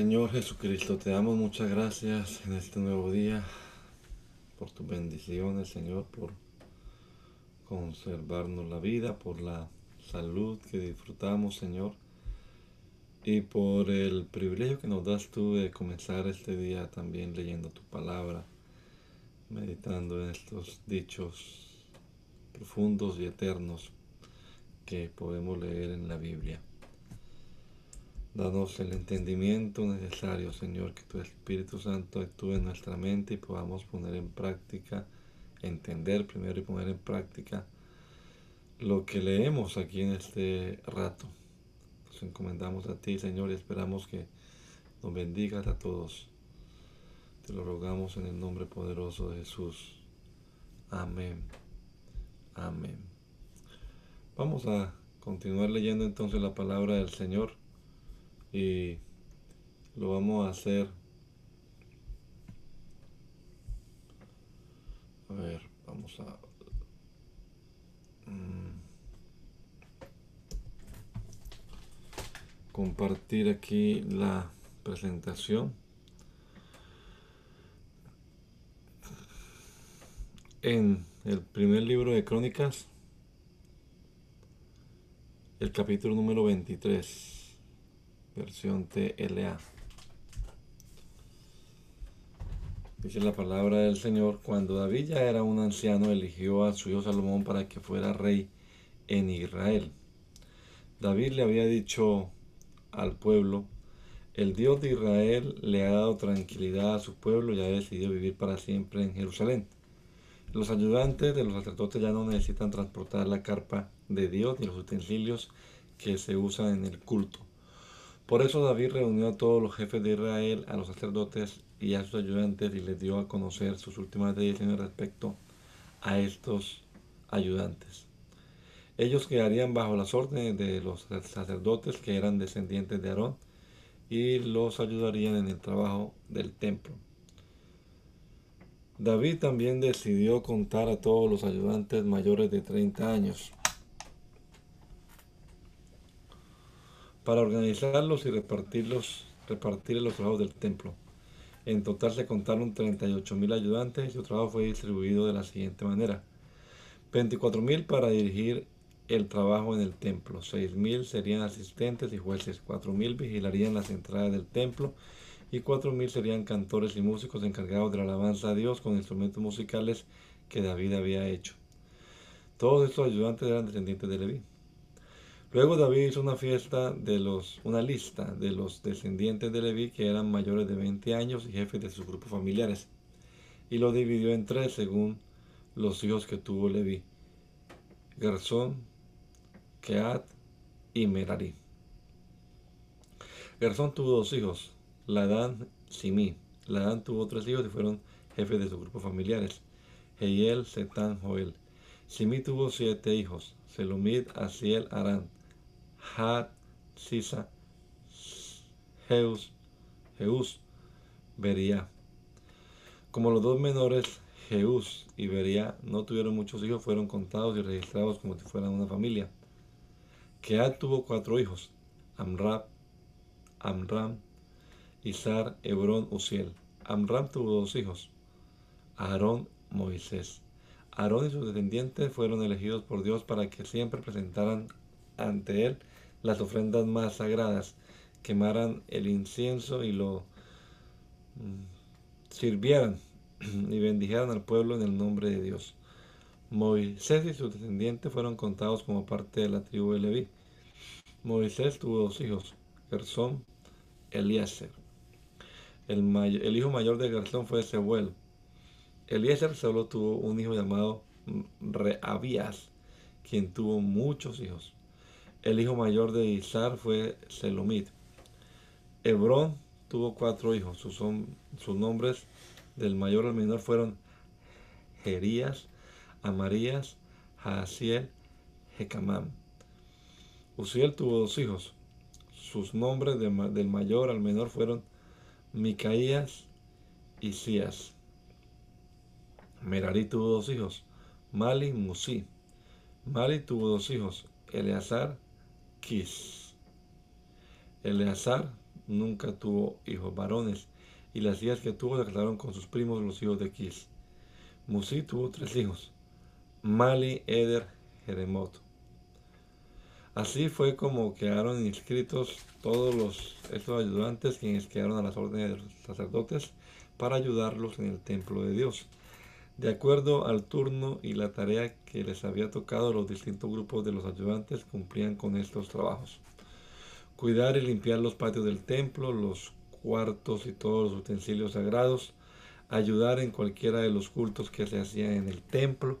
Señor Jesucristo, te damos muchas gracias en este nuevo día por tus bendiciones, Señor, por conservarnos la vida, por la salud que disfrutamos, Señor, y por el privilegio que nos das tú de comenzar este día también leyendo tu palabra, meditando en estos dichos profundos y eternos que podemos leer en la Biblia. Danos el entendimiento necesario, Señor, que tu Espíritu Santo actúe en nuestra mente y podamos poner en práctica, entender primero y poner en práctica lo que leemos aquí en este rato. Nos encomendamos a ti, Señor, y esperamos que nos bendigas a todos. Te lo rogamos en el nombre poderoso de Jesús. Amén. Amén. Vamos a continuar leyendo entonces la palabra del Señor y lo vamos a hacer. A ver, vamos a... Mm, compartir aquí la presentación. En el primer libro de Crónicas, el capítulo número 23 versión TLA. Dice la palabra del Señor, cuando David ya era un anciano, eligió a su hijo Salomón para que fuera rey en Israel. David le había dicho al pueblo, el Dios de Israel le ha dado tranquilidad a su pueblo y ha decidido vivir para siempre en Jerusalén. Los ayudantes de los sacerdotes ya no necesitan transportar la carpa de Dios ni los utensilios que se usan en el culto. Por eso David reunió a todos los jefes de Israel, a los sacerdotes y a sus ayudantes y les dio a conocer sus últimas decisiones respecto a estos ayudantes. Ellos quedarían bajo las órdenes de los sacerdotes que eran descendientes de Aarón y los ayudarían en el trabajo del templo. David también decidió contar a todos los ayudantes mayores de 30 años para organizarlos y repartirlos, repartir los trabajos del templo. En total se contaron 38.000 ayudantes y su trabajo fue distribuido de la siguiente manera. 24.000 para dirigir el trabajo en el templo, 6.000 serían asistentes y jueces, 4.000 vigilarían las entradas del templo y 4.000 serían cantores y músicos encargados de la alabanza a Dios con instrumentos musicales que David había hecho. Todos estos ayudantes eran descendientes de Leví. Luego David hizo una fiesta de los, una lista de los descendientes de Leví que eran mayores de 20 años y jefes de sus grupos familiares. Y lo dividió en tres según los hijos que tuvo Leví. Gersón, Keat y Merari. Gersón tuvo dos hijos, Ladán y Simí. Ladán tuvo tres hijos y fueron jefes de sus grupos familiares. Heiel, Setán, Joel. Simí tuvo siete hijos, Selomid, Asiel, Arán. Had, Sisa, Jeus, Jeus, Beria. Como los dos menores, Jeus y Beria, no tuvieron muchos hijos, fueron contados y registrados como si fueran una familia. Keat tuvo cuatro hijos, Amrab, Amram, Izar, Hebrón, Uziel. Amram tuvo dos hijos, Aarón, Moisés. Aarón y sus descendientes fueron elegidos por Dios para que siempre presentaran ante él las ofrendas más sagradas, quemaran el incienso y lo mm, sirvieran y bendijeran al pueblo en el nombre de Dios. Moisés y sus descendientes fueron contados como parte de la tribu de Leví. Moisés tuvo dos hijos, Gersón, Eliezer. El, el hijo mayor de Gersón fue Sebuel. Eliezer solo tuvo un hijo llamado Reabías, quien tuvo muchos hijos. El hijo mayor de Isar fue Selomit. Hebrón tuvo cuatro hijos. Sus, nombres del mayor al menor fueron Jerías, Amarías, Jaasiel, Jecamam. Uziel tuvo dos hijos. Sus nombres del mayor al menor fueron Micaías y Sías. Merari tuvo dos hijos, Mali y Musi. Mali tuvo dos hijos, Eleazar, Eleazar nunca tuvo hijos varones, y las hijas que tuvo se casaron con sus primos los hijos de Kis. Musi tuvo tres hijos, Mali, Eder, Jeremot. Así fue como quedaron inscritos todos los, estos ayudantes quienes quedaron a las órdenes de los sacerdotes para ayudarlos en el templo de Dios, de acuerdo al turno y la tarea que les había tocado los distintos grupos de los ayudantes cumplían con estos trabajos. Cuidar y limpiar los patios del templo, los cuartos y todos los utensilios sagrados, ayudar en cualquiera de los cultos que se hacían en el templo,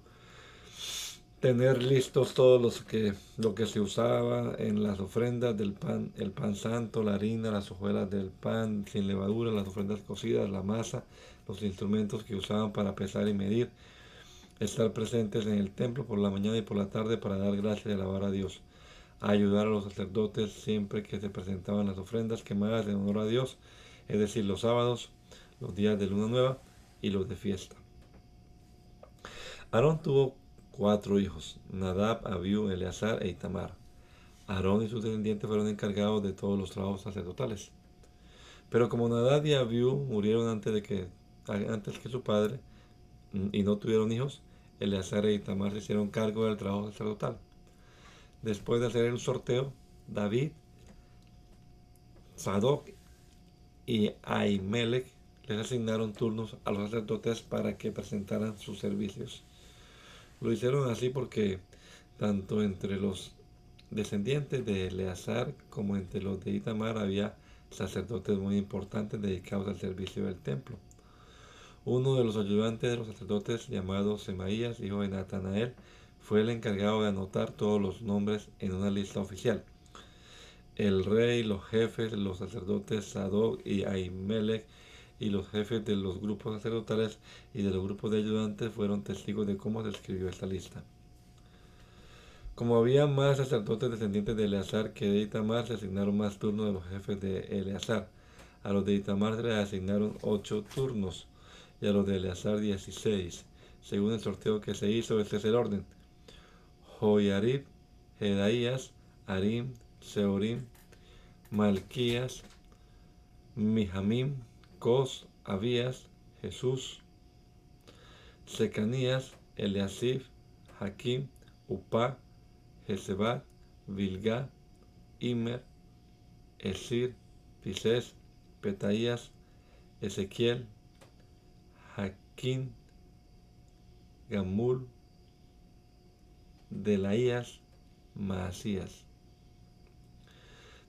tener listos todos los que lo que se usaba en las ofrendas del pan, el pan santo, la harina, las hojuelas del pan sin levadura, las ofrendas cocidas, la masa, los instrumentos que usaban para pesar y medir, estar presentes en el templo por la mañana y por la tarde para dar gracias y alabar a Dios, ayudar a los sacerdotes siempre que se presentaban las ofrendas quemadas en honor a Dios, es decir, los sábados, los días de luna nueva y los de fiesta. Aarón tuvo cuatro hijos, Nadab, Abiú, Eleazar e Itamar. Aarón y sus descendientes fueron encargados de todos los trabajos sacerdotales. Pero como Nadab y Abiú murieron antes, de que, antes que su padre mm, y no tuvieron hijos, Eleazar e Itamar se hicieron cargo del trabajo sacerdotal. Después de hacer el sorteo, David, Sadoc y Ahimelech les asignaron turnos a los sacerdotes para que presentaran sus servicios. Lo hicieron así porque tanto entre los descendientes de Eleazar como entre los de Itamar había sacerdotes muy importantes dedicados al servicio del templo. Uno de los ayudantes de los sacerdotes, llamado Semaías, hijo de Natanael, fue el encargado de anotar todos los nombres en una lista oficial. El rey, los jefes, los sacerdotes Sadoc y Ahimelech y los jefes de los grupos sacerdotales y de los grupos de ayudantes fueron testigos de cómo se escribió esta lista. Como había más sacerdotes descendientes de Eleazar que de Itamar, se asignaron más turnos a los jefes de Eleazar. A los de Itamar se les asignaron ocho turnos y a los de Eleazar dieciséis. Según el sorteo que se hizo, este es el orden. Joyarib, Jedaías, Arim, Seorim, Malquías, Mijamim, Cos, Abías, Jesús, Secanías, Eliasif, Hakim, Upá, Jezebat, Vilga, Imer, Esir, Pisés, Petaías, Ezequiel, Jaquín, Gamul, Delaías, Maasías.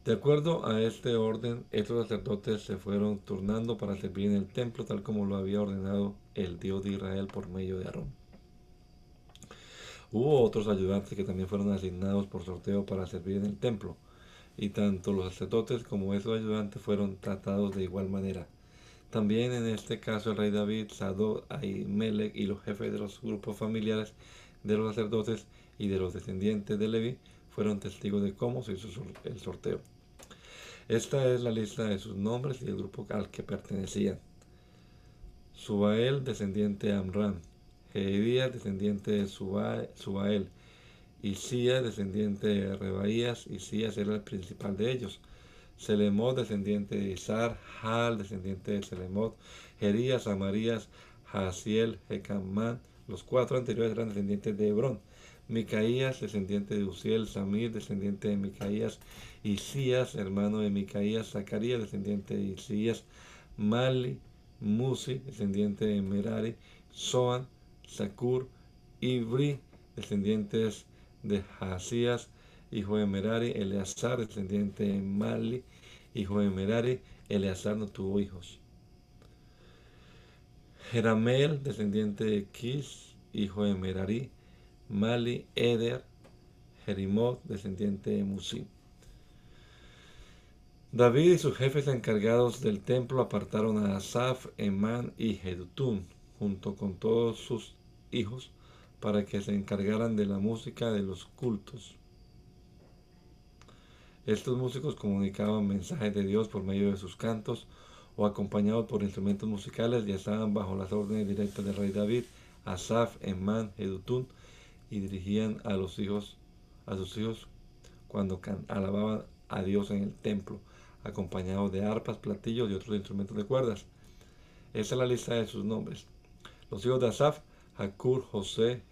De acuerdo a este orden, estos sacerdotes se fueron turnando para servir en el templo tal como lo había ordenado el Dios de Israel por medio de Aarón. Hubo otros ayudantes que también fueron asignados por sorteo para servir en el templo, y tanto los sacerdotes como esos ayudantes fueron tratados de igual manera. También en este caso el rey David, Sadok, Ahimelech y los jefes de los grupos familiares de los sacerdotes y de los descendientes de Levi fueron testigos de cómo se hizo el sorteo. Esta es la lista de sus nombres y el grupo al que pertenecían. Subael, descendiente de Amram. Jedías, descendiente de Subael. Isías, descendiente de Rebaías. Isías era el principal de ellos. Selemot, descendiente de Isar. Hal, descendiente de Selemot. Jerías, Amarías, Jaciel, Jecamán. Los cuatro anteriores eran descendientes de Hebrón. Micaías, descendiente de Uziel, Samir, descendiente de Micaías, Isías, hermano de Micaías, Zacarías, descendiente de Isías, Mali, Musi, descendiente de Merari, Soan, Sakur, Ibri, descendientes de Jasías, hijo de Merari, Eleazar, descendiente de Mali, hijo de Merari, Eleazar no tuvo hijos. Jeramel, descendiente de Kis, hijo de Merari, Mali, Eder, Jerimot, descendiente de Musim. David y sus jefes encargados del templo apartaron a Asaf, Emán y Jedutún, junto con todos sus hijos, para que se encargaran de la música de los cultos. Estos músicos comunicaban mensajes de Dios por medio de sus cantos o acompañados por instrumentos musicales y estaban bajo las órdenes directas del rey David, Asaf, Emán, Jedutún, y dirigían a los hijos, a sus hijos cuando alababan a Dios en el templo acompañado de arpas, platillos y otros instrumentos de cuerdas. Esa es la lista de sus nombres. Los hijos de Asaf, Hakur, José,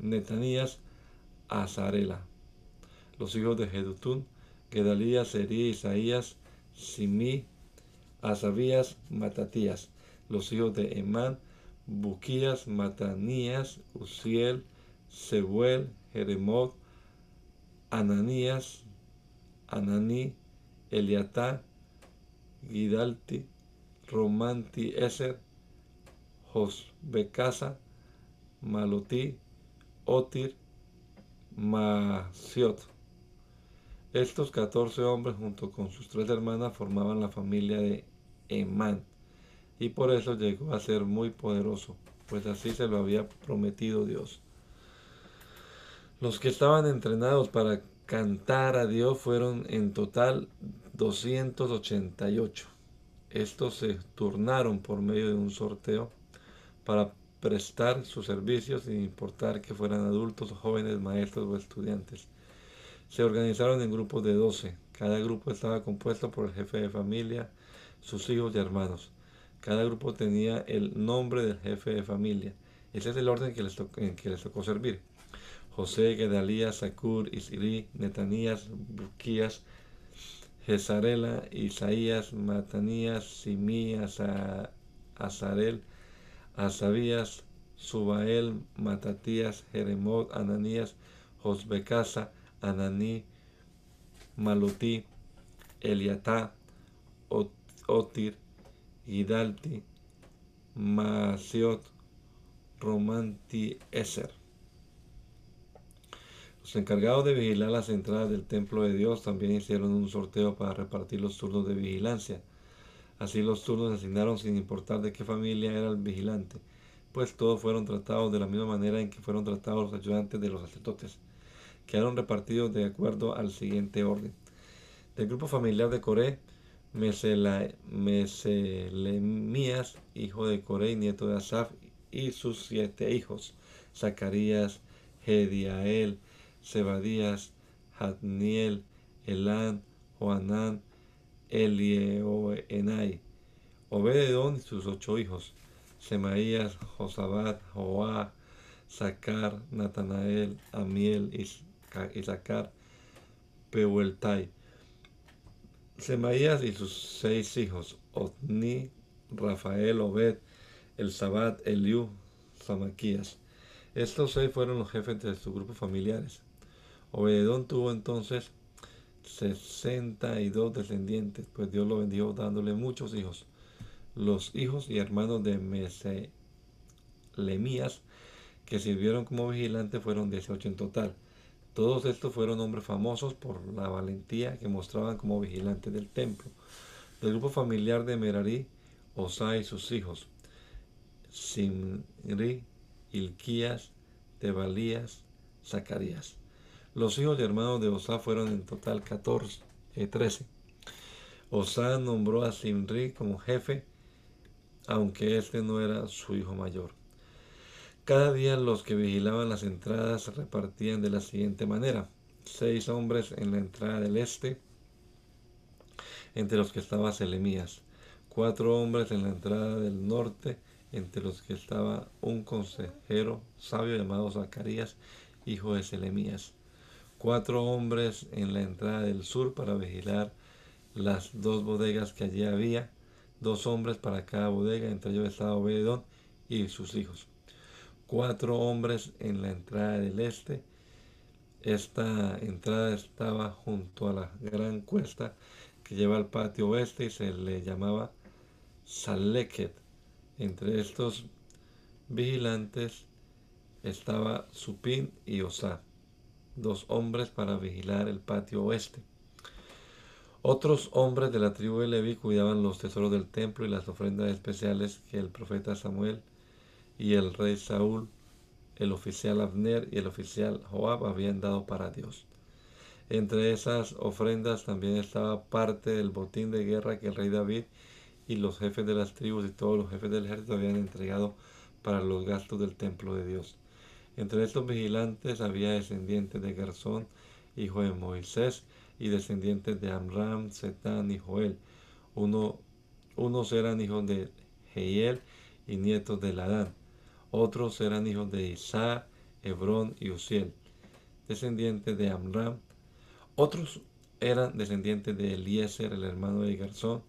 Netanías, Azarela. Los hijos de Jedutún, Gedalías, Serí, Isaías, Simí, Asabías, Matatías. Los hijos de Emán, Buquías, Matanías, Uziel, Sebuel, Jeremot, Ananías, Ananí, Eliatá, Gidalti, Romanti Eser, Josbecasa, Malotí, Otir, Masiot. Estos 14 hombres junto con sus tres hermanas formaban la familia de Emán y por eso llegó a ser muy poderoso, pues así se lo había prometido Dios. Los que estaban entrenados para cantar a Dios fueron en total 288. Estos se turnaron por medio de un sorteo para prestar sus servicios sin importar que fueran adultos, jóvenes, maestros o estudiantes. Se organizaron en grupos de 12. Cada grupo estaba compuesto por el jefe de familia, sus hijos y hermanos. Cada grupo tenía el nombre del jefe de familia. Ese es el orden que les en que les tocó servir. José, Gedalías, Sakur, Isiri, Netanías, Buquías, Jezarela, Isaías, Matanías, Simí, Azarel, Asabías, Subael, Matatías, Jeremot, Ananías, Josbecasa, Ananí, Malutí, Eliatá, Otir, Hidalti, Masiot, Romanti, Eser. Los encargados de vigilar las entradas del templo de Dios también hicieron un sorteo para repartir los turnos de vigilancia. Así los turnos se asignaron sin importar de qué familia era el vigilante, pues todos fueron tratados de la misma manera en que fueron tratados los ayudantes de los sacerdotes. Quedaron repartidos de acuerdo al siguiente orden. Del grupo familiar de Coré, Meselemías, hijo de Coré y nieto de Asaf, y sus siete hijos, Zacarías, Hediael, Sebadías, Hadniel, Elán, Joanán, Elieoenai, Obededón y sus ocho hijos, Semaías, Josabat, Joá, Sacar, Natanael, Amiel, Isaacar, Peueltai. Semaías y sus seis hijos, Otni, Rafael, Obed, El Sabat, Eliú, Samaquías. Estos seis fueron los jefes de sus grupos familiares. Obededón tuvo entonces 62 descendientes, pues Dios lo bendijo dándole muchos hijos. Los hijos y hermanos de Meselemías, que sirvieron como vigilantes, fueron 18 en total. Todos estos fueron hombres famosos por la valentía que mostraban como vigilantes del templo. Del grupo familiar de Merari, Osa y sus hijos, Simri, Ilquías, Tebalías, Zacarías. Los hijos y hermanos de Osá fueron en total 14, 13. Osá nombró a Simri como jefe, aunque este no era su hijo mayor. Cada día los que vigilaban las entradas se repartían de la siguiente manera. Seis hombres en la entrada del este, entre los que estaba Selemías. Cuatro hombres en la entrada del norte, entre los que estaba un consejero sabio llamado Zacarías, hijo de Selemías cuatro hombres en la entrada del sur para vigilar las dos bodegas que allí había, dos hombres para cada bodega, entre ellos estaba Obededón y sus hijos. Cuatro hombres en la entrada del este. Esta entrada estaba junto a la gran cuesta que lleva al patio oeste y se le llamaba Saleket. Entre estos vigilantes estaba Supín y Osá, dos hombres para vigilar el patio oeste. Otros hombres de la tribu de Leví cuidaban los tesoros del templo y las ofrendas especiales que el profeta Samuel y el rey Saúl, el oficial Abner y el oficial Joab habían dado para Dios. Entre esas ofrendas también estaba parte del botín de guerra que el rey David y los jefes de las tribus y todos los jefes del ejército habían entregado para los gastos del templo de Dios. Entre estos vigilantes había descendientes de Garzón, hijo de Moisés, y descendientes de Amram, Setán y Joel. Uno, unos eran hijos de Jehiel y nietos de Ladán. Otros eran hijos de Isaac, Hebrón y Uziel, descendientes de Amram. Otros eran descendientes de Eliezer, el hermano de Garzón,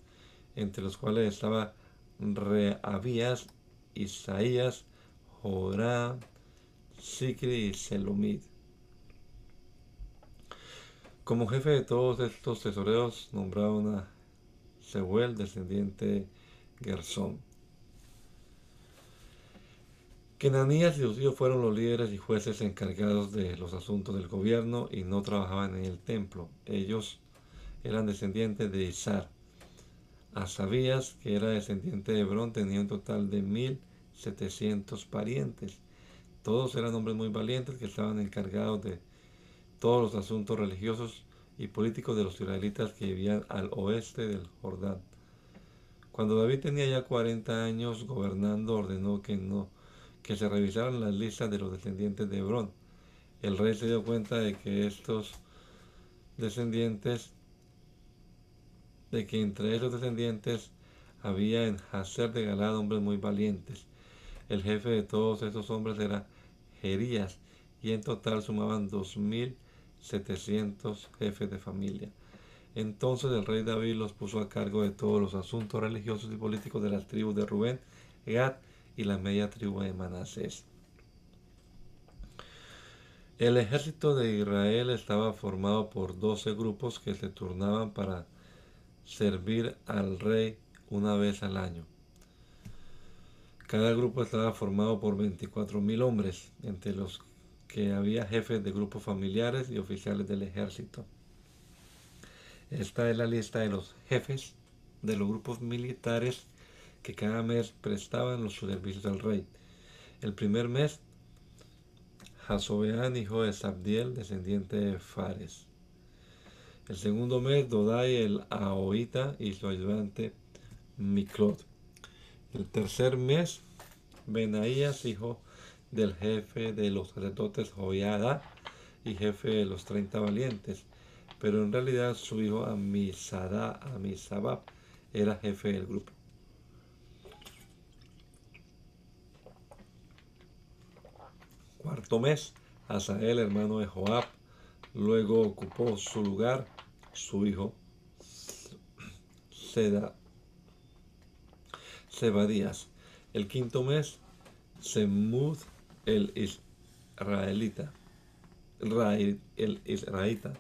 entre los cuales estaba Reabías, Isaías, Joram, Sicri y Selumid. Como jefe de todos estos tesoreros nombraron a Seuel, descendiente de Gersón. Kenanías y Usío fueron los líderes y jueces encargados de los asuntos del gobierno y no trabajaban en el templo. Ellos eran descendientes de Isar. Asabías, que era descendiente de Hebrón, tenía un total de 1700 parientes. Todos eran hombres muy valientes que estaban encargados de todos los asuntos religiosos y políticos de los israelitas que vivían al oeste del Jordán. Cuando David tenía ya 40 años gobernando, ordenó que no que se revisaran las listas de los descendientes de Hebrón. El rey se dio cuenta de que estos descendientes, de que entre esos descendientes había en Hazer de Galad hombres muy valientes. El jefe de todos estos hombres era Jerías, y en total sumaban 2.700 jefes de familia. Entonces el rey David los puso a cargo de todos los asuntos religiosos y políticos de las tribus de Rubén, Gad y la media tribu de Manasés. El ejército de Israel estaba formado por 12 grupos que se turnaban para servir al rey una vez al año. Cada grupo estaba formado por 24.000 hombres, entre los que había jefes de grupos familiares y oficiales del ejército. Esta es la lista de los jefes de los grupos militares que cada mes prestaban los servicios al rey. El primer mes, Jasobeán, hijo de Sabdiel, descendiente de Fares. El segundo mes, Dodai el Ahoita y su ayudante Miklot. El tercer mes, Benaías, hijo del jefe de los sacerdotes Joiada y jefe de los treinta valientes, pero en realidad su hijo Amisada, Amisabab era jefe del grupo. Cuarto mes, Asael, hermano de Joab, luego ocupó su lugar su hijo Seda Sebadías. El quinto mes, Semud el israelita. El israelita.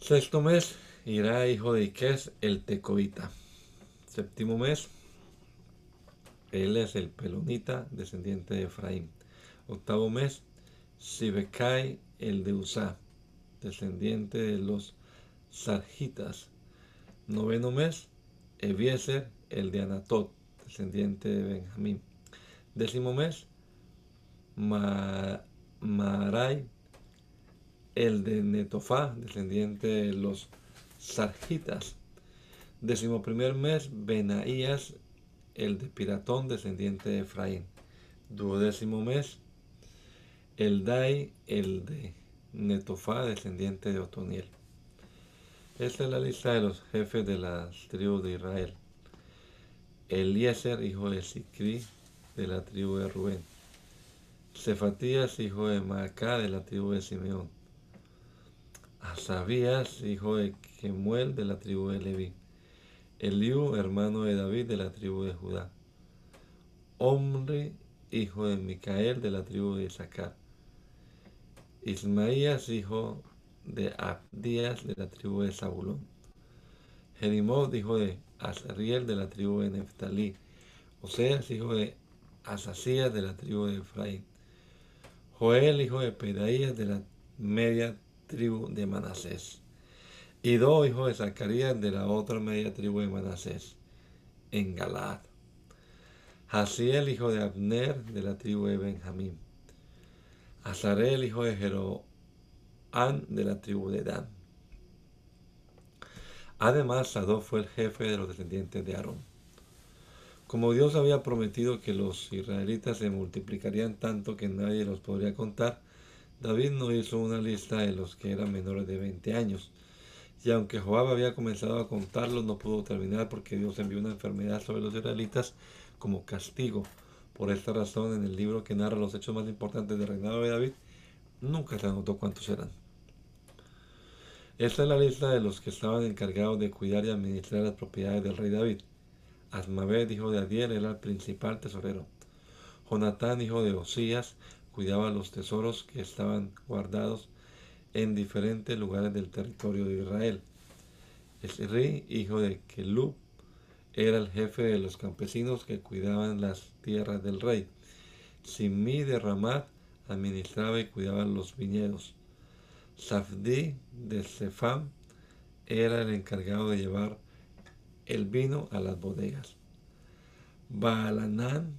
Sexto mes, Irá, hijo de Iques, el tecoita. Séptimo mes, él es el pelonita, descendiente de Efraín. Octavo mes, Sibekai, el de Usá, descendiente de los Sarjitas. Noveno mes, Ebiezer, el de Anatot, descendiente de Benjamín. Décimo mes, Marai, el de Netofá, descendiente de los Sarjitas. Décimo primer mes, Benaías, el de Piratón, descendiente de Efraín. Duodécimo mes, el Dai, el de Netofá, descendiente de Otoniel. Esta es la lista de los jefes de las tribus de Israel. Eliezer, hijo de Sicri, de la tribu de Rubén. Cefatías, hijo de Maacá, de la tribu de Simeón. Asabías, hijo de Kemuel, de la tribu de Leví. Eliú, hermano de David, de la tribu de Judá. Omri, hijo de Micael, de la tribu de Isaacar. Ismaías, hijo de Abdías de la tribu de Zabulón. Jerimot, hijo de Azriel de la tribu de Neftalí. Oseas, hijo de Asasías de la tribu de Efraín, Joel, hijo de Pedaías, de la media tribu de Manasés, y Do, hijo de Zacarías, de la otra media tribu de Manasés, en Galaad. Hasiel, hijo de Abner, de la tribu de Benjamín. Azarel, hijo de Jeroán, de la tribu de Dan. Además, Sadó fue el jefe de los descendientes de Aarón. Como Dios había prometido que los israelitas se multiplicarían tanto que nadie los podría contar, David no hizo una lista de los que eran menores de 20 años. Y aunque Joab había comenzado a contarlos, no pudo terminar porque Dios envió una enfermedad sobre los israelitas como castigo. Por esta razón, en el libro que narra los hechos más importantes del reinado de David, nunca se anotó cuántos eran. Esta es la lista de los que estaban encargados de cuidar y administrar las propiedades del rey David. Asmaved, hijo de Adiel, era el principal tesorero. Jonatán, hijo de Osías, cuidaba los tesoros que estaban guardados en diferentes lugares del territorio de Israel. Esri, hijo de Kelub, era el jefe de los campesinos que cuidaban las tierras del rey. Simí de Ramat administraba y cuidaba los viñedos. Safdi de Sefam era el encargado de llevar el vino a las bodegas. Baalanán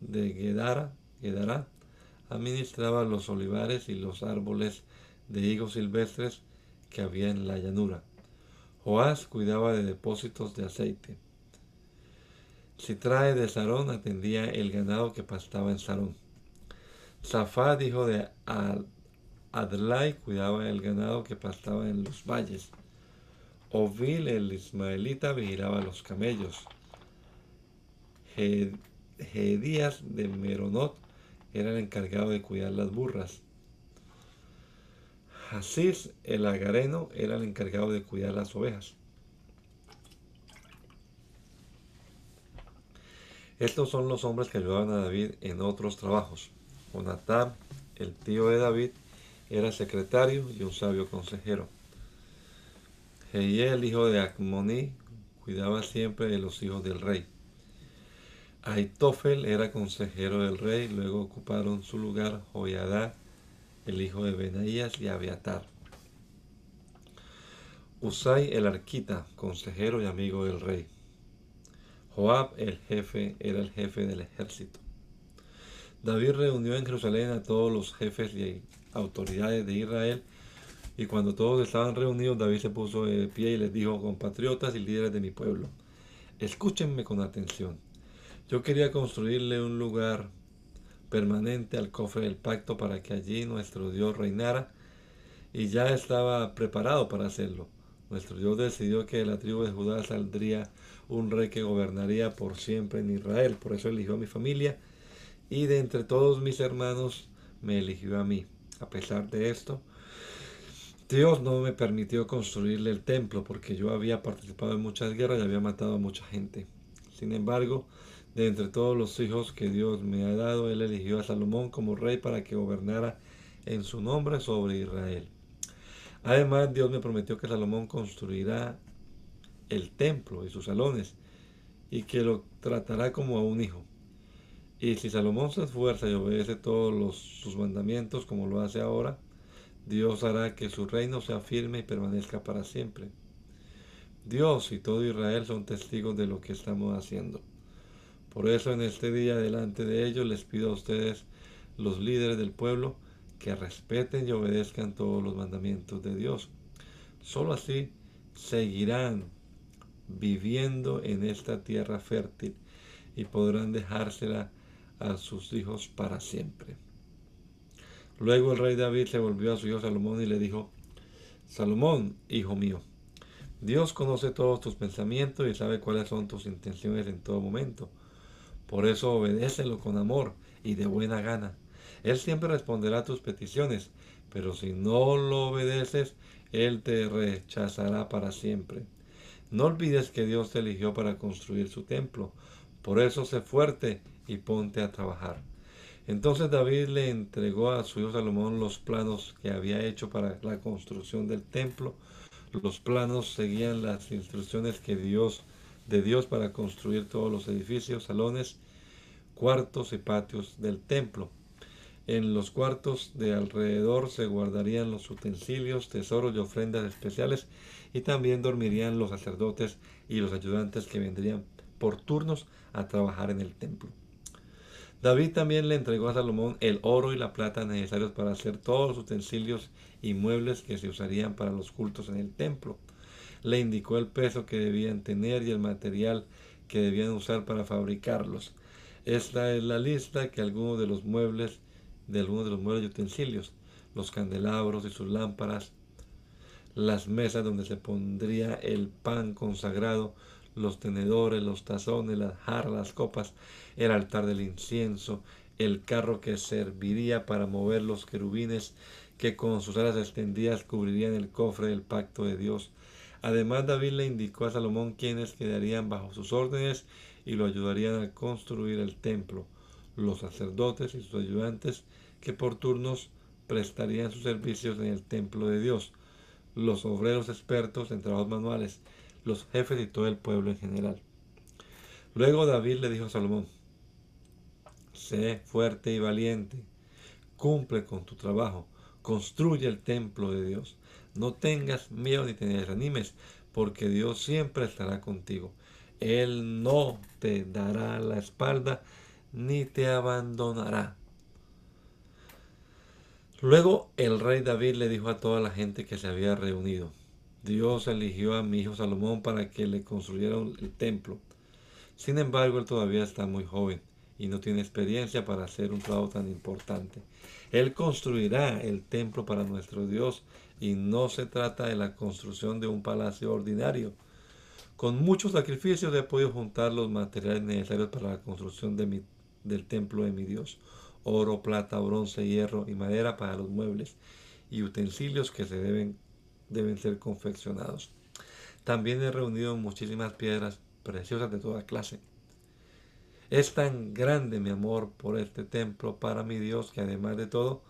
de Gedara, Gedara administraba los olivares y los árboles de higos silvestres que había en la llanura. Joás cuidaba de depósitos de aceite. Sitrae de Sarón atendía el ganado que pastaba en Sarón. Zafad, hijo de Adlai, cuidaba el ganado que pastaba en los valles. Ovil el ismaelita vigilaba los camellos. Gedías de Meronot era el encargado de cuidar las burras. Hasis el agareno era el encargado de cuidar las ovejas. Estos son los hombres que ayudaban a David en otros trabajos. Jonatán, el tío de David, era secretario y un sabio consejero. Jehiel, hijo de Acmoní, cuidaba siempre de los hijos del rey. Aitofel era consejero del rey, luego ocuparon su lugar Joyadá, el hijo de Benaías y Abiatar. Usai el arquita, consejero y amigo del rey. Joab, el jefe, era el jefe del ejército. David reunió en Jerusalén a todos los jefes y autoridades de Israel y cuando todos estaban reunidos, David se puso de pie y les dijo, compatriotas y líderes de mi pueblo, escúchenme con atención. Yo quería construirle un lugar permanente al cofre del pacto para que allí nuestro Dios reinara y ya estaba preparado para hacerlo. Nuestro Dios decidió que de la tribu de Judá saldría un rey que gobernaría por siempre en Israel. Por eso eligió a mi familia y de entre todos mis hermanos me eligió a mí. A pesar de esto, Dios no me permitió construirle el templo porque yo había participado en muchas guerras y había matado a mucha gente. Sin embargo, de entre todos los hijos que Dios me ha dado, Él eligió a Salomón como rey para que gobernara en su nombre sobre Israel. Además, Dios me prometió que Salomón construirá el templo y sus salones y que lo tratará como a un hijo. Y si Salomón se esfuerza y obedece todos los, sus mandamientos como lo hace ahora, Dios hará que su reino sea firme y permanezca para siempre. Dios y todo Israel son testigos de lo que estamos haciendo. Por eso en este día delante de ellos les pido a ustedes, los líderes del pueblo, que respeten y obedezcan todos los mandamientos de Dios. Solo así seguirán viviendo en esta tierra fértil y podrán dejársela a sus hijos para siempre. Luego el rey David se volvió a su hijo Salomón y le dijo, Salomón, hijo mío, Dios conoce todos tus pensamientos y sabe cuáles son tus intenciones en todo momento. Por eso obedécelo con amor y de buena gana. Él siempre responderá a tus peticiones, pero si no lo obedeces, Él te rechazará para siempre. No olvides que Dios te eligió para construir su templo. Por eso sé fuerte y ponte a trabajar. Entonces David le entregó a su hijo Salomón los planos que había hecho para la construcción del templo. Los planos seguían las instrucciones que Dios de Dios para construir todos los edificios, salones, cuartos y patios del templo. En los cuartos de alrededor se guardarían los utensilios, tesoros y ofrendas especiales y también dormirían los sacerdotes y los ayudantes que vendrían por turnos a trabajar en el templo. David también le entregó a Salomón el oro y la plata necesarios para hacer todos los utensilios y muebles que se usarían para los cultos en el templo. Le indicó el peso que debían tener y el material que debían usar para fabricarlos. Esta es la lista que algunos de los muebles, de algunos de los muebles y utensilios, los candelabros y sus lámparas, las mesas donde se pondría el pan consagrado, los tenedores, los tazones, las jarras, las copas, el altar del incienso, el carro que serviría para mover los querubines que con sus alas extendidas cubrirían el cofre del pacto de Dios. Además David le indicó a Salomón quienes quedarían bajo sus órdenes y lo ayudarían a construir el templo, los sacerdotes y sus ayudantes que por turnos prestarían sus servicios en el templo de Dios, los obreros expertos en trabajos manuales, los jefes y todo el pueblo en general. Luego David le dijo a Salomón, sé fuerte y valiente, cumple con tu trabajo, construye el templo de Dios. No tengas miedo ni te desanimes, porque Dios siempre estará contigo. Él no te dará la espalda ni te abandonará. Luego el rey David le dijo a toda la gente que se había reunido, Dios eligió a mi hijo Salomón para que le construyera el templo. Sin embargo, él todavía está muy joven y no tiene experiencia para hacer un trabajo tan importante. Él construirá el templo para nuestro Dios y no se trata de la construcción de un palacio ordinario. Con muchos sacrificios he podido juntar los materiales necesarios para la construcción del templo de mi Dios. Oro, plata, bronce, hierro y madera para los muebles y utensilios que se deben deben ser confeccionados. También he reunido muchísimas piedras preciosas de toda clase. Es tan grande mi amor por este templo para mi Dios que además de todo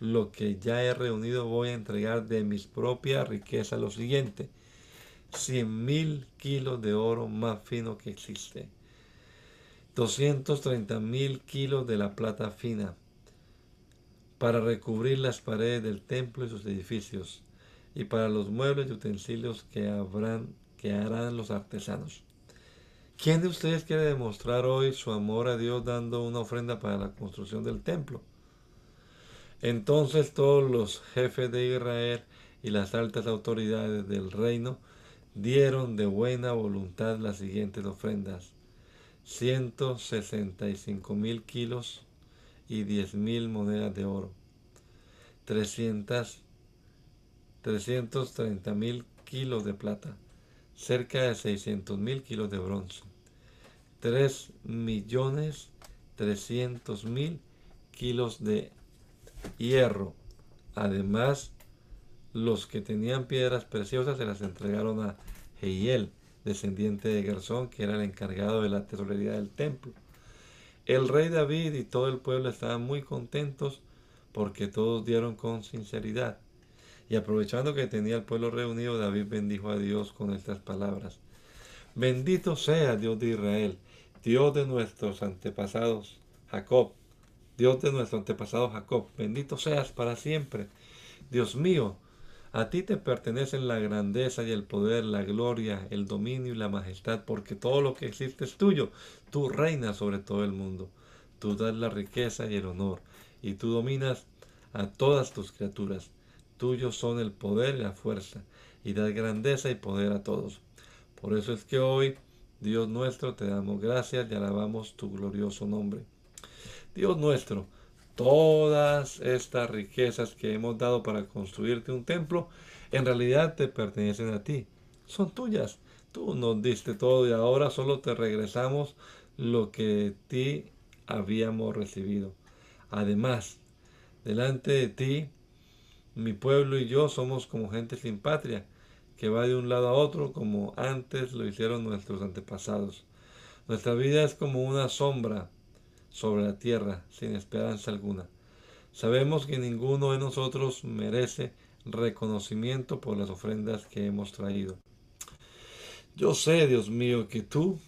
lo que ya he reunido voy a entregar de mis propias riquezas lo siguiente. Cien mil kilos de oro más fino que existe. 230 mil kilos de la plata fina para recubrir las paredes del templo y sus edificios y para los muebles y utensilios que, habrán, que harán los artesanos. ¿Quién de ustedes quiere demostrar hoy su amor a Dios dando una ofrenda para la construcción del templo? Entonces todos los jefes de Israel y las altas autoridades del reino dieron de buena voluntad las siguientes ofrendas. 165 mil kilos y 10 mil monedas de oro, 300 330 mil kilos de plata, cerca de 600 mil kilos de bronce, 3 millones 300 mil kilos de hierro. Además, los que tenían piedras preciosas se las entregaron a Jehiel, descendiente de Gersón, que era el encargado de la tesorería del templo. El rey David y todo el pueblo estaban muy contentos porque todos dieron con sinceridad. Y aprovechando que tenía el pueblo reunido, David bendijo a Dios con estas palabras. Bendito sea Dios de Israel, Dios de nuestros antepasados, Jacob, Dios de nuestro antepasado Jacob, bendito seas para siempre. Dios mío, a ti te pertenecen la grandeza y el poder, la gloria, el dominio y la majestad, porque todo lo que existe es tuyo. Tú reinas sobre todo el mundo. Tú das la riqueza y el honor, y tú dominas a todas tus criaturas. Tuyos son el poder y la fuerza, y das grandeza y poder a todos. Por eso es que hoy, Dios nuestro, te damos gracias y alabamos tu glorioso nombre. Dios nuestro, todas estas riquezas que hemos dado para construirte un templo, en realidad te pertenecen a ti, son tuyas. Tú nos diste todo y ahora solo te regresamos lo que de ti habíamos recibido. Además, delante de ti mi pueblo y yo somos como gente sin patria, que va de un lado a otro como antes lo hicieron nuestros antepasados. Nuestra vida es como una sombra sobre la tierra, sin esperanza alguna. Sabemos que ninguno de nosotros merece reconocimiento por las ofrendas que hemos traído. Yo sé, Dios mío, que tú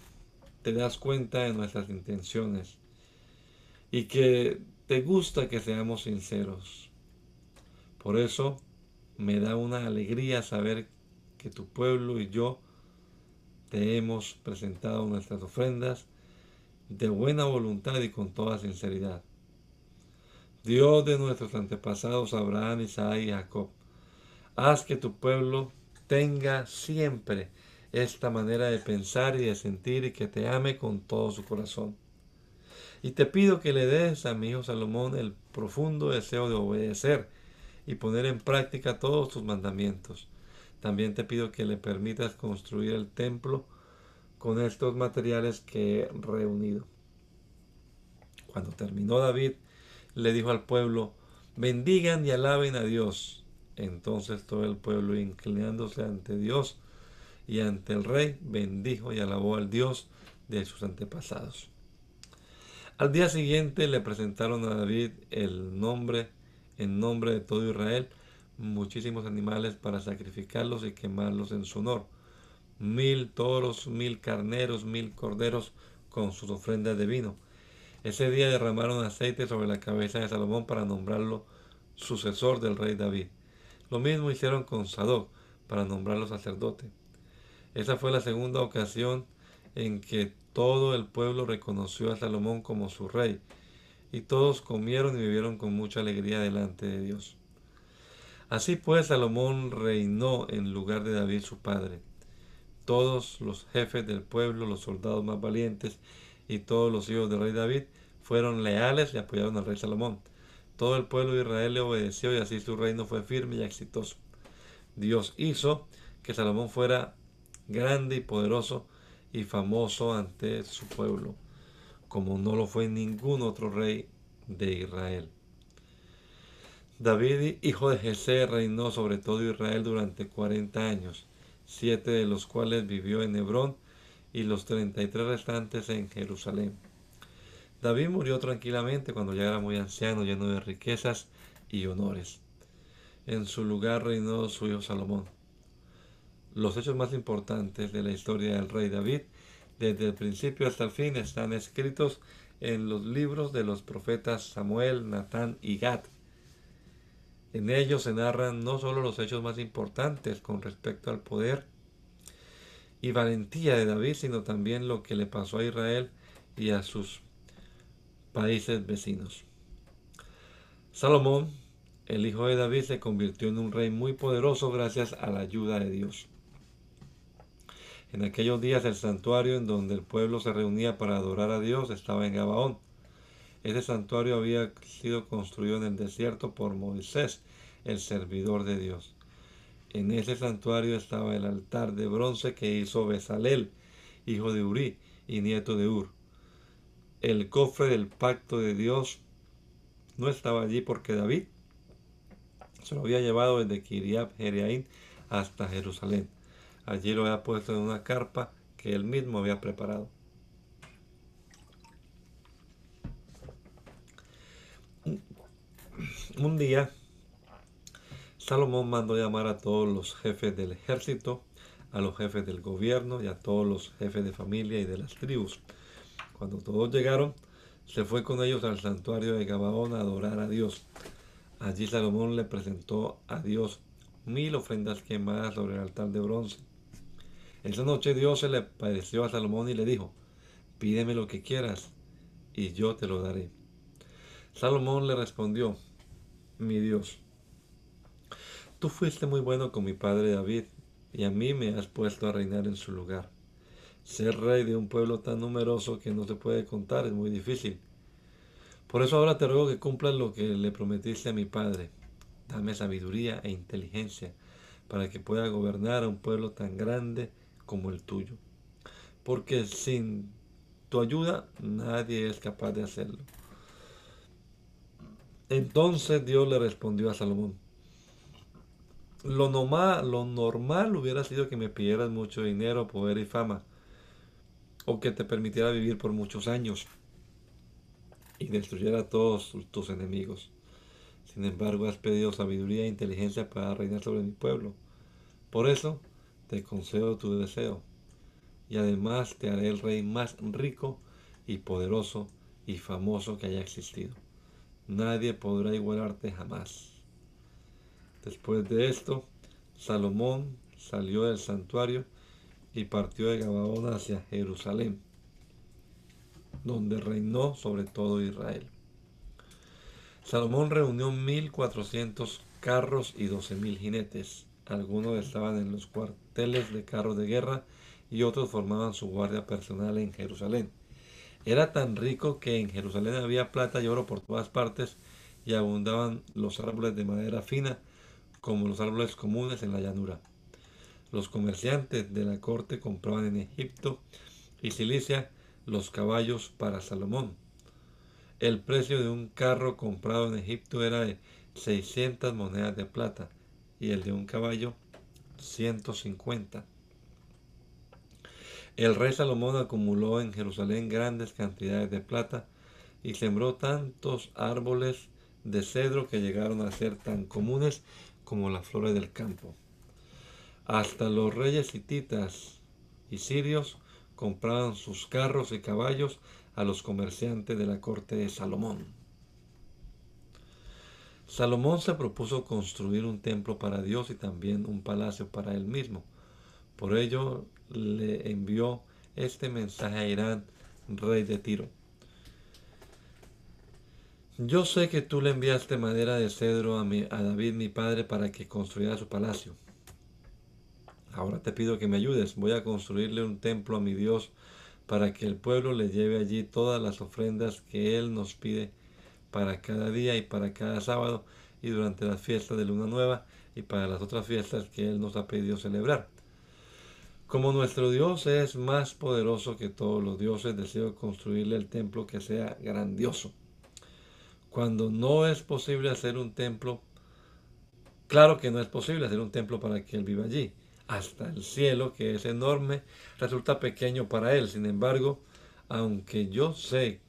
te das cuenta de nuestras intenciones y que te gusta que seamos sinceros. Por eso me da una alegría saber que tu pueblo y yo te hemos presentado nuestras ofrendas de buena voluntad y con toda sinceridad. Dios de nuestros antepasados Abraham, Isaac y Jacob, haz que tu pueblo tenga siempre esta manera de pensar y de sentir y que te ame con todo su corazón. Y te pido que le des a mi hijo Salomón el profundo deseo de obedecer y poner en práctica todos tus mandamientos. También te pido que le permitas construir el templo con estos materiales que he reunido. Cuando terminó David, le dijo al pueblo, bendigan y alaben a Dios. Entonces todo el pueblo, inclinándose ante Dios y ante el rey, bendijo y alabó al Dios de sus antepasados. Al día siguiente le presentaron a David el nombre, en nombre de todo Israel, muchísimos animales para sacrificarlos y quemarlos en su honor. Mil toros, mil carneros, mil corderos con sus ofrendas de vino. Ese día derramaron aceite sobre la cabeza de Salomón para nombrarlo sucesor del rey David. Lo mismo hicieron con Sadoc para nombrarlo sacerdote. Esa fue la segunda ocasión en que todo el pueblo reconoció a Salomón como su rey, y todos comieron y vivieron con mucha alegría delante de Dios. Así pues Salomón reinó en lugar de David su padre. Todos los jefes del pueblo, los soldados más valientes y todos los hijos del rey David fueron leales y apoyaron al rey Salomón. Todo el pueblo de Israel le obedeció y así su reino fue firme y exitoso. Dios hizo que Salomón fuera grande y poderoso y famoso ante su pueblo, como no lo fue ningún otro rey de Israel. David, hijo de Jesé, reinó sobre todo Israel durante cuarenta años, siete de los cuales vivió en Hebrón y los treinta y tres restantes en Jerusalén. David murió tranquilamente cuando ya era muy anciano, lleno de riquezas y honores. En su lugar reinó su hijo Salomón. Los hechos más importantes de la historia del rey David, desde el principio hasta el fin, están escritos en los libros de los profetas Samuel, Natán y Gad. En ellos se narran no solo los hechos más importantes con respecto al poder y valentía de David, sino también lo que le pasó a Israel y a sus países vecinos. Salomón, el hijo de David, se convirtió en un rey muy poderoso gracias a la ayuda de Dios. En aquellos días el santuario en donde el pueblo se reunía para adorar a Dios estaba en Gabaón. Ese santuario había sido construido en el desierto por Moisés, el servidor de Dios. En ese santuario estaba el altar de bronce que hizo Besalel, hijo de Uri y nieto de Ur. El cofre del pacto de Dios no estaba allí porque David se lo había llevado desde Kiriab Jereaín hasta Jerusalén. Allí lo había puesto en una carpa que él mismo había preparado. Un día, Salomón mandó llamar a todos los jefes del ejército, a los jefes del gobierno y a todos los jefes de familia y de las tribus. Cuando todos llegaron, se fue con ellos al santuario de Gabaón a adorar a Dios. Allí Salomón le presentó a Dios mil ofrendas quemadas sobre el altar de bronce esa noche Dios se le apareció a Salomón y le dijo, pídeme lo que quieras y yo te lo daré. Salomón le respondió, mi Dios, tú fuiste muy bueno con mi padre David y a mí me has puesto a reinar en su lugar. Ser rey de un pueblo tan numeroso que no se puede contar es muy difícil. Por eso ahora te ruego que cumplas lo que le prometiste a mi padre. Dame sabiduría e inteligencia para que pueda gobernar a un pueblo tan grande como el tuyo. Porque sin tu ayuda nadie es capaz de hacerlo. Entonces Dios le respondió a Salomón, lo, lo normal hubiera sido que me pidieras mucho dinero, poder y fama, o que te permitiera vivir por muchos años y destruyera a todos tus enemigos. Sin embargo, has pedido sabiduría e inteligencia para reinar sobre mi pueblo. Por eso, te concedo tu deseo, y además te haré el rey más rico y poderoso y famoso que haya existido. Nadie podrá igualarte jamás. Después de esto, Salomón salió del santuario y partió de Gabaón hacia Jerusalén, donde reinó sobre todo Israel. Salomón reunió 1400 carros y 12.000 jinetes. Algunos estaban en los cuarteles de carros de guerra y otros formaban su guardia personal en Jerusalén. Era tan rico que en Jerusalén había plata y oro por todas partes y abundaban los árboles de madera fina como los árboles comunes en la llanura. Los comerciantes de la corte compraban en Egipto y Cilicia los caballos para Salomón. El precio de un carro comprado en Egipto era de 600 monedas de plata y el de un caballo 150. El rey Salomón acumuló en Jerusalén grandes cantidades de plata y sembró tantos árboles de cedro que llegaron a ser tan comunes como las flores del campo. Hasta los reyes hititas y sirios compraban sus carros y caballos a los comerciantes de la corte de Salomón. Salomón se propuso construir un templo para Dios y también un palacio para él mismo. Por ello le envió este mensaje a Irán, rey de Tiro. Yo sé que tú le enviaste madera de cedro a, mi, a David mi padre para que construyera su palacio. Ahora te pido que me ayudes. Voy a construirle un templo a mi Dios para que el pueblo le lleve allí todas las ofrendas que Él nos pide para cada día y para cada sábado y durante las fiestas de Luna Nueva y para las otras fiestas que Él nos ha pedido celebrar. Como nuestro Dios es más poderoso que todos los dioses, deseo construirle el templo que sea grandioso. Cuando no es posible hacer un templo, claro que no es posible hacer un templo para que Él viva allí. Hasta el cielo, que es enorme, resulta pequeño para Él. Sin embargo, aunque yo sé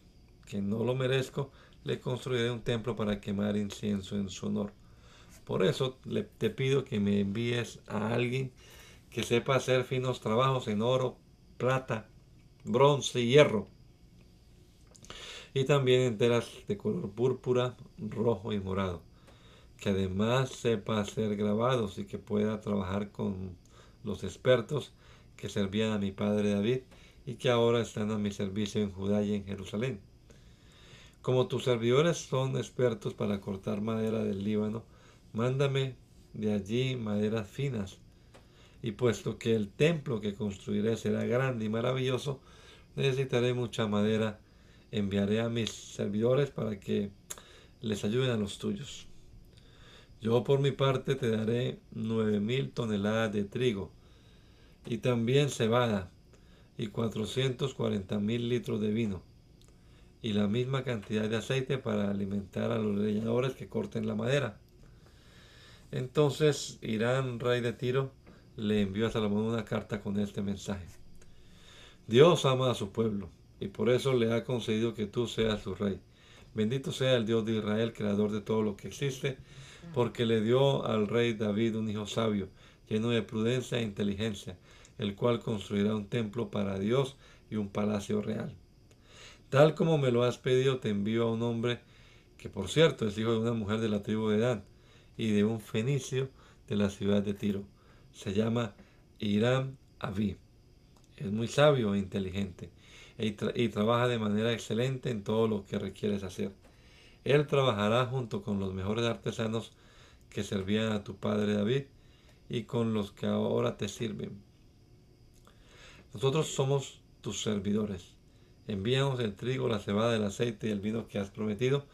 que no lo merezco, le construiré un templo para quemar incienso en su honor. Por eso le, te pido que me envíes a alguien que sepa hacer finos trabajos en oro, plata, bronce y hierro. Y también enteras de color púrpura, rojo y morado. Que además sepa hacer grabados y que pueda trabajar con los expertos que servían a mi padre David y que ahora están a mi servicio en Judá y en Jerusalén. Como tus servidores son expertos para cortar madera del Líbano, mándame de allí maderas finas y puesto que el templo que construiré será grande y maravilloso, necesitaré mucha madera. Enviaré a mis servidores para que les ayuden a los tuyos. Yo por mi parte te daré nueve mil toneladas de trigo y también cebada y cuatrocientos cuarenta mil litros de vino y la misma cantidad de aceite para alimentar a los leñadores que corten la madera. Entonces Irán, rey de Tiro, le envió a Salomón una carta con este mensaje. Dios ama a su pueblo y por eso le ha concedido que tú seas su rey. Bendito sea el Dios de Israel, creador de todo lo que existe, porque le dio al rey David un hijo sabio, lleno de prudencia e inteligencia, el cual construirá un templo para Dios y un palacio real. Tal como me lo has pedido, te envío a un hombre que, por cierto, es hijo de una mujer de la tribu de Dan y de un fenicio de la ciudad de Tiro se llama Irán Avi. Es muy sabio e inteligente y, y trabaja de manera excelente en todo lo que requieres hacer. Él trabajará junto con los mejores artesanos que servían a tu padre David y con los que ahora te sirven. Nosotros somos tus servidores. Envíanos el trigo, la cebada, el aceite y el vino que has prometido,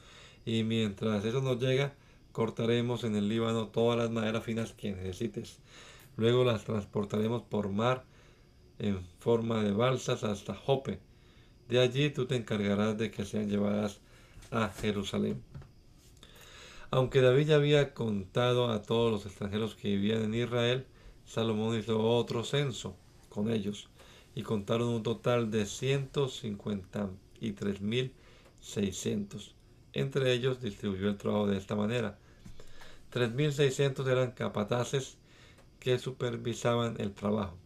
y mientras eso nos llega, cortaremos en el Líbano todas las maderas finas que necesites Luego las transportaremos por mar en forma de balsas hasta Jope. De allí tú te encargarás de que sean llevadas a Jerusalén. Aunque David ya había contado a todos los extranjeros que vivían en Israel, Salomón hizo otro censo con ellos y contaron un total de 153.600. Entre ellos distribuyó el trabajo de esta manera. 3.600 eran capataces que supervisaban el trabajo.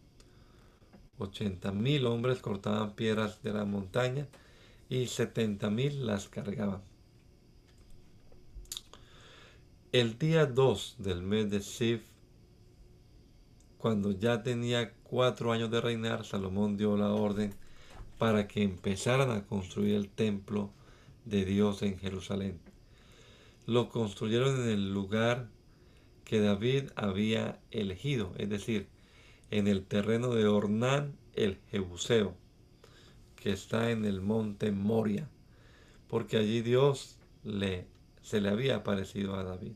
80.000 hombres cortaban piedras de la montaña y setenta mil las cargaban. El día 2 del mes de Sif, cuando ya tenía cuatro años de reinar, Salomón dio la orden para que empezaran a construir el templo de Dios en Jerusalén. Lo construyeron en el lugar que David había elegido, es decir, en el terreno de Ornán el Jebuseo, que está en el monte Moria, porque allí Dios le, se le había aparecido a David.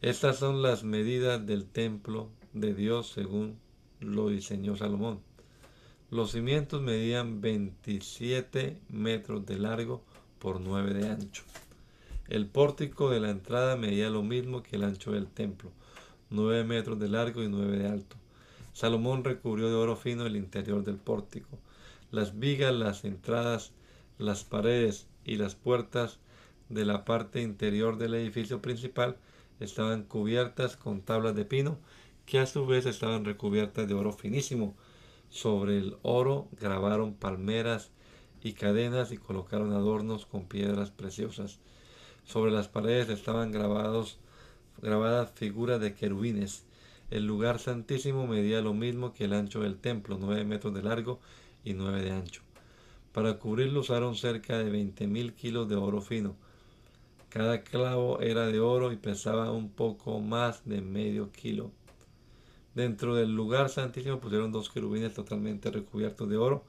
Estas son las medidas del templo de Dios según lo diseñó Salomón. Los cimientos medían 27 metros de largo por 9 de ancho. El pórtico de la entrada medía lo mismo que el ancho del templo, 9 metros de largo y 9 de alto. Salomón recubrió de oro fino el interior del pórtico. Las vigas, las entradas, las paredes y las puertas de la parte interior del edificio principal estaban cubiertas con tablas de pino que a su vez estaban recubiertas de oro finísimo. Sobre el oro grabaron palmeras y cadenas y colocaron adornos con piedras preciosas. Sobre las paredes estaban grabados, grabadas figuras de querubines. El lugar santísimo medía lo mismo que el ancho del templo, nueve metros de largo y nueve de ancho. Para cubrirlo usaron cerca de veinte mil kilos de oro fino. Cada clavo era de oro y pesaba un poco más de medio kilo. Dentro del lugar santísimo pusieron dos querubines totalmente recubiertos de oro.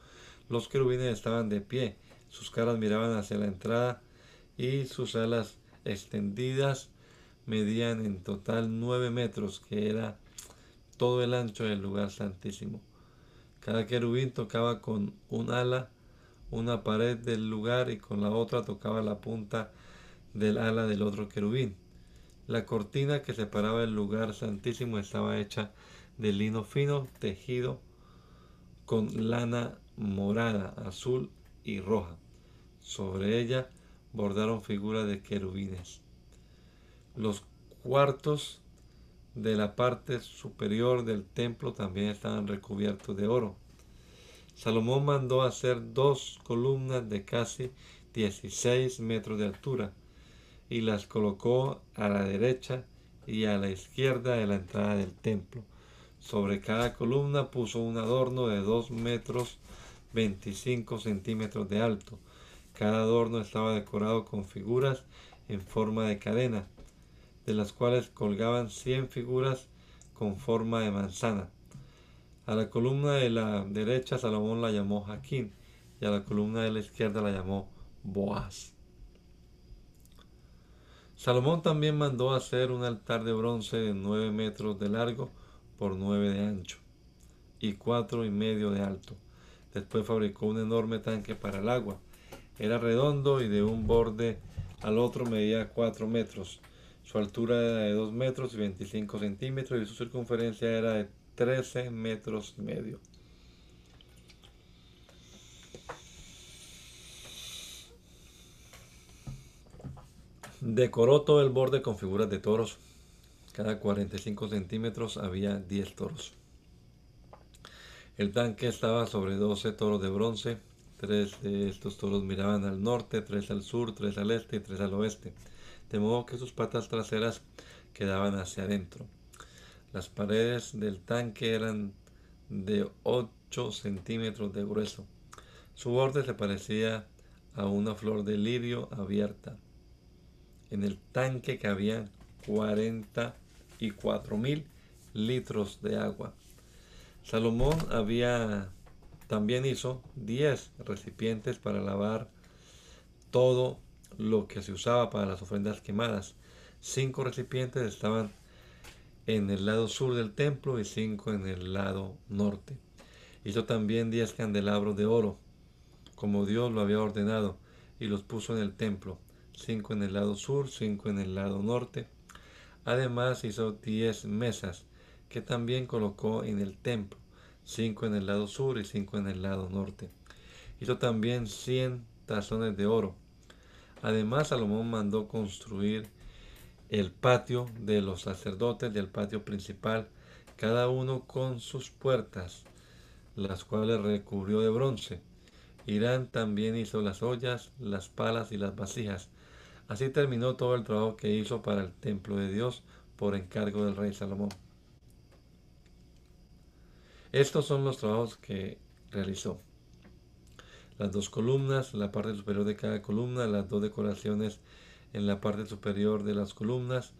Los querubines estaban de pie, sus caras miraban hacia la entrada y sus alas extendidas medían en total nueve metros, que era todo el ancho del lugar santísimo. Cada querubín tocaba con un ala una pared del lugar y con la otra tocaba la punta del ala del otro querubín. La cortina que separaba el lugar santísimo estaba hecha de lino fino tejido con lana morada, azul y roja. Sobre ella bordaron figuras de querubines. Los cuartos de la parte superior del templo también estaban recubiertos de oro. Salomón mandó hacer dos columnas de casi 16 metros de altura y las colocó a la derecha y a la izquierda de la entrada del templo. Sobre cada columna puso un adorno de 2 metros 25 centímetros de alto. Cada adorno estaba decorado con figuras en forma de cadena, de las cuales colgaban 100 figuras con forma de manzana. A la columna de la derecha Salomón la llamó Jaquín y a la columna de la izquierda la llamó Boaz. Salomón también mandó hacer un altar de bronce de nueve metros de largo por nueve de ancho y cuatro y medio de alto. Después fabricó un enorme tanque para el agua. Era redondo y de un borde al otro medía cuatro metros. Su altura era de dos metros y 25 centímetros y su circunferencia era de 13 metros y medio. Decoró todo el borde con figuras de toros. Cada 45 centímetros había 10 toros. El tanque estaba sobre 12 toros de bronce. Tres de estos toros miraban al norte, tres al sur, tres al este y tres al oeste. De modo que sus patas traseras quedaban hacia adentro. Las paredes del tanque eran de 8 centímetros de grueso. Su borde se parecía a una flor de lirio abierta. En el tanque cabían 44 mil litros de agua. Salomón había también hizo 10 recipientes para lavar todo lo que se usaba para las ofrendas quemadas. Cinco recipientes estaban en el lado sur del templo y cinco en el lado norte. Hizo también 10 candelabros de oro, como Dios lo había ordenado, y los puso en el templo cinco en el lado sur, cinco en el lado norte. Además hizo diez mesas que también colocó en el templo, cinco en el lado sur y cinco en el lado norte. Hizo también cien tazones de oro. Además Salomón mandó construir el patio de los sacerdotes del patio principal, cada uno con sus puertas, las cuales recubrió de bronce. Irán también hizo las ollas, las palas y las vasijas. Así terminó todo el trabajo que hizo para el templo de Dios por encargo del rey Salomón. Estos son los trabajos que realizó. Las dos columnas, la parte superior de cada columna, las dos decoraciones en la parte superior de las columnas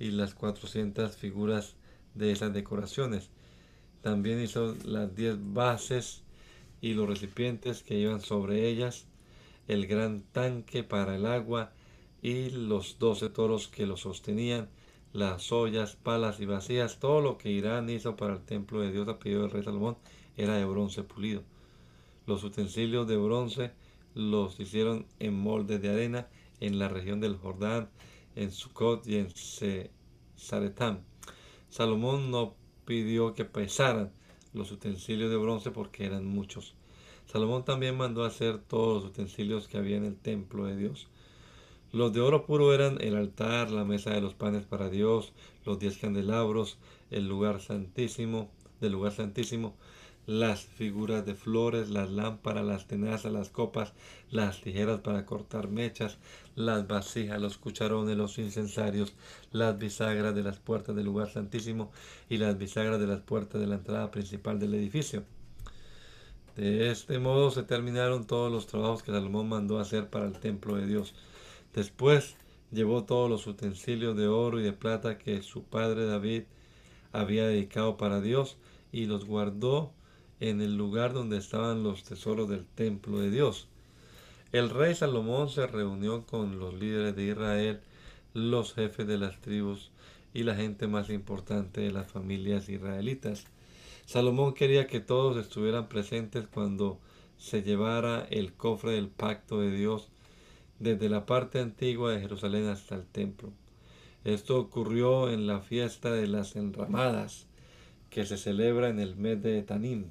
y las 400 figuras de esas decoraciones. También hizo las 10 bases y los recipientes que iban sobre ellas, el gran tanque para el agua y los 12 toros que lo sostenían, las ollas, palas y vacías, todo lo que Irán hizo para el templo de Dios a pedido del rey Salomón era de bronce pulido. Los utensilios de bronce los hicieron en moldes de arena en la región del Jordán, en Sucot y en Zaretán. Salomón no pidió que pesaran los utensilios de bronce porque eran muchos. Salomón también mandó hacer todos los utensilios que había en el templo de Dios. Los de oro puro eran el altar, la mesa de los panes para Dios, los diez candelabros, el lugar santísimo, del lugar santísimo, las figuras de flores, las lámparas, las tenazas, las copas, las tijeras para cortar mechas, las vasijas, los cucharones, los incensarios, las bisagras de las puertas del lugar santísimo y las bisagras de las puertas de la entrada principal del edificio. De este modo se terminaron todos los trabajos que Salomón mandó hacer para el templo de Dios. Después llevó todos los utensilios de oro y de plata que su padre David había dedicado para Dios y los guardó en el lugar donde estaban los tesoros del templo de Dios. El rey Salomón se reunió con los líderes de Israel, los jefes de las tribus y la gente más importante de las familias israelitas. Salomón quería que todos estuvieran presentes cuando se llevara el cofre del pacto de Dios desde la parte antigua de Jerusalén hasta el templo. Esto ocurrió en la fiesta de las enramadas, que se celebra en el mes de Tanim.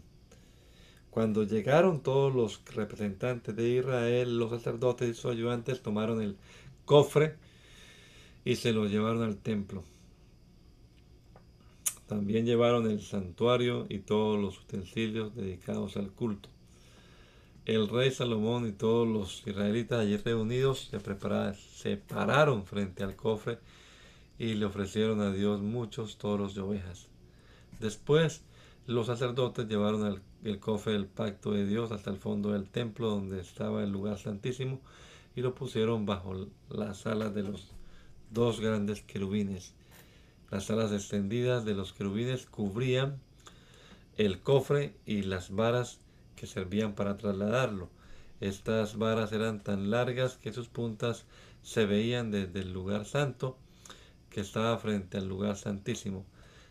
Cuando llegaron todos los representantes de Israel, los sacerdotes y sus ayudantes tomaron el cofre y se lo llevaron al templo. También llevaron el santuario y todos los utensilios dedicados al culto. El rey Salomón y todos los israelitas allí reunidos se, se pararon frente al cofre y le ofrecieron a Dios muchos toros de ovejas. Después los sacerdotes llevaron el, cofre del pacto de Dios hasta el fondo del templo donde estaba el lugar santísimo y lo pusieron bajo las alas de los dos grandes querubines. Las alas extendidas de los querubines cubrían el cofre y las varas que servían para trasladarlo. Estas varas eran tan largas que sus puntas se veían desde el lugar santo que estaba frente al lugar santísimo.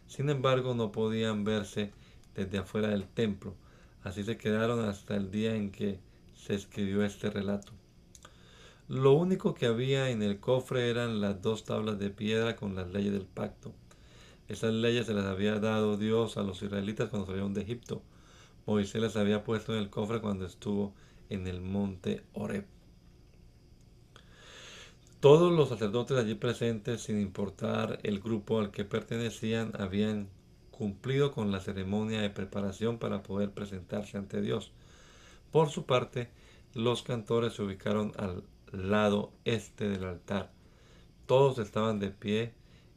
Sin embargo, no podían verse desde afuera del templo. Así se quedaron hasta el día en que se escribió este relato. Lo único que había en el cofre eran las dos tablas de piedra con las leyes del pacto. Esas leyes se las había dado Dios a los israelitas cuando salieron de Egipto. Moisés las había puesto en el cofre cuando estuvo en el monte Horeb. Todos los sacerdotes allí presentes, sin importar el grupo al que pertenecían, habían cumplido con la ceremonia de preparación para poder presentarse ante Dios. Por su parte, los cantores se ubicaron al lado este del altar. Todos estaban de pie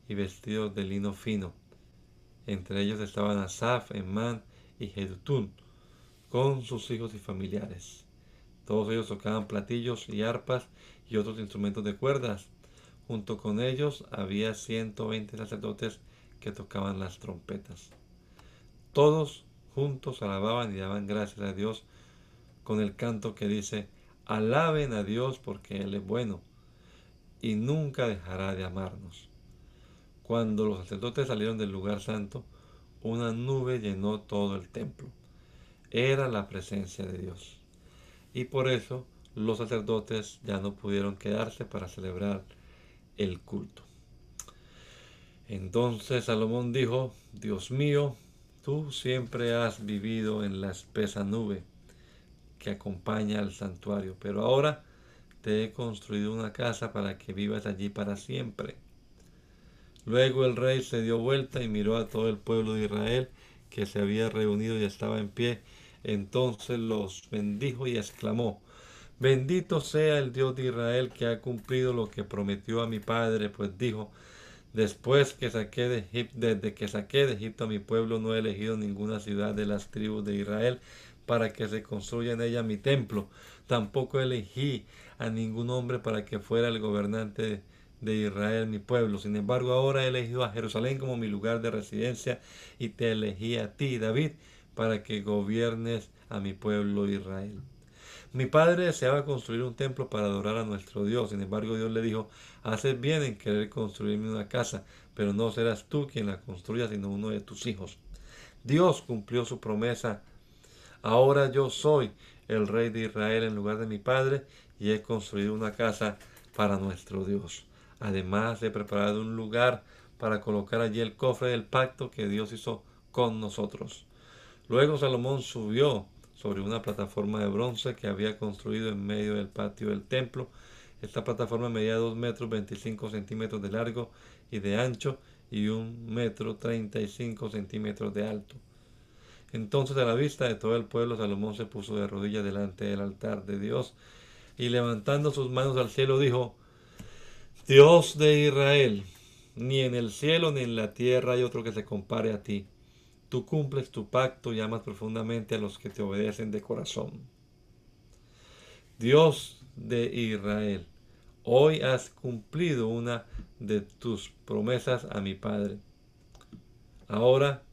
y vestidos de lino fino. Entre ellos estaban Asaf, Emán y Jedutún, con sus hijos y familiares. Todos ellos tocaban platillos y arpas y otros instrumentos de cuerdas. Junto con ellos había 120 sacerdotes que tocaban las trompetas. Todos juntos alababan y daban gracias a Dios con el canto que dice, alaben a Dios porque Él es bueno y nunca dejará de amarnos. Cuando los sacerdotes salieron del lugar santo, una nube llenó todo el templo. Era la presencia de Dios. Y por eso los sacerdotes ya no pudieron quedarse para celebrar el culto. Entonces Salomón dijo, Dios mío, tú siempre has vivido en la espesa nube que acompaña al santuario, pero ahora te he construido una casa para que vivas allí para siempre. Luego el rey se dio vuelta y miró a todo el pueblo de Israel que se había reunido y estaba en pie Entonces los bendijo y exclamó, Bendito sea el Dios de Israel que ha cumplido lo que prometió a mi padre, pues dijo, Después que saqué de Egipto, desde que saqué de Egipto a mi pueblo, no he elegido ninguna ciudad de las tribus de Israel para que se construya en ella mi templo. Tampoco elegí a ningún hombre para que fuera el gobernante de Israel, mi pueblo. Sin embargo, ahora he elegido a Jerusalén como mi lugar de residencia y te elegí a ti, David, para que gobiernes a mi pueblo Israel. Mi padre deseaba construir un templo para adorar a nuestro Dios. Sin embargo, Dios le dijo, haces bien en querer construirme una casa, pero no serás tú quien la construya, sino uno de tus hijos. Dios cumplió su promesa. Ahora yo soy el rey de Israel en lugar de mi padre y he construido una casa para nuestro Dios. Además, he preparado un lugar para colocar allí el cofre del pacto que Dios hizo con nosotros. Luego Salomón subió sobre una plataforma de bronce que había construido en medio del patio del templo. Esta plataforma medía 2 metros 25 centímetros de largo y de ancho y 1 metro 35 centímetros de alto. Entonces a la vista de todo el pueblo Salomón se puso de rodillas delante del altar de Dios y levantando sus manos al cielo dijo, Dios de Israel, ni en el cielo ni en la tierra hay otro que se compare a ti Tú cumples tu pacto y amas profundamente a los que te obedecen de corazón. Dios de Israel, hoy has cumplido una de tus promesas a mi Padre. Ahora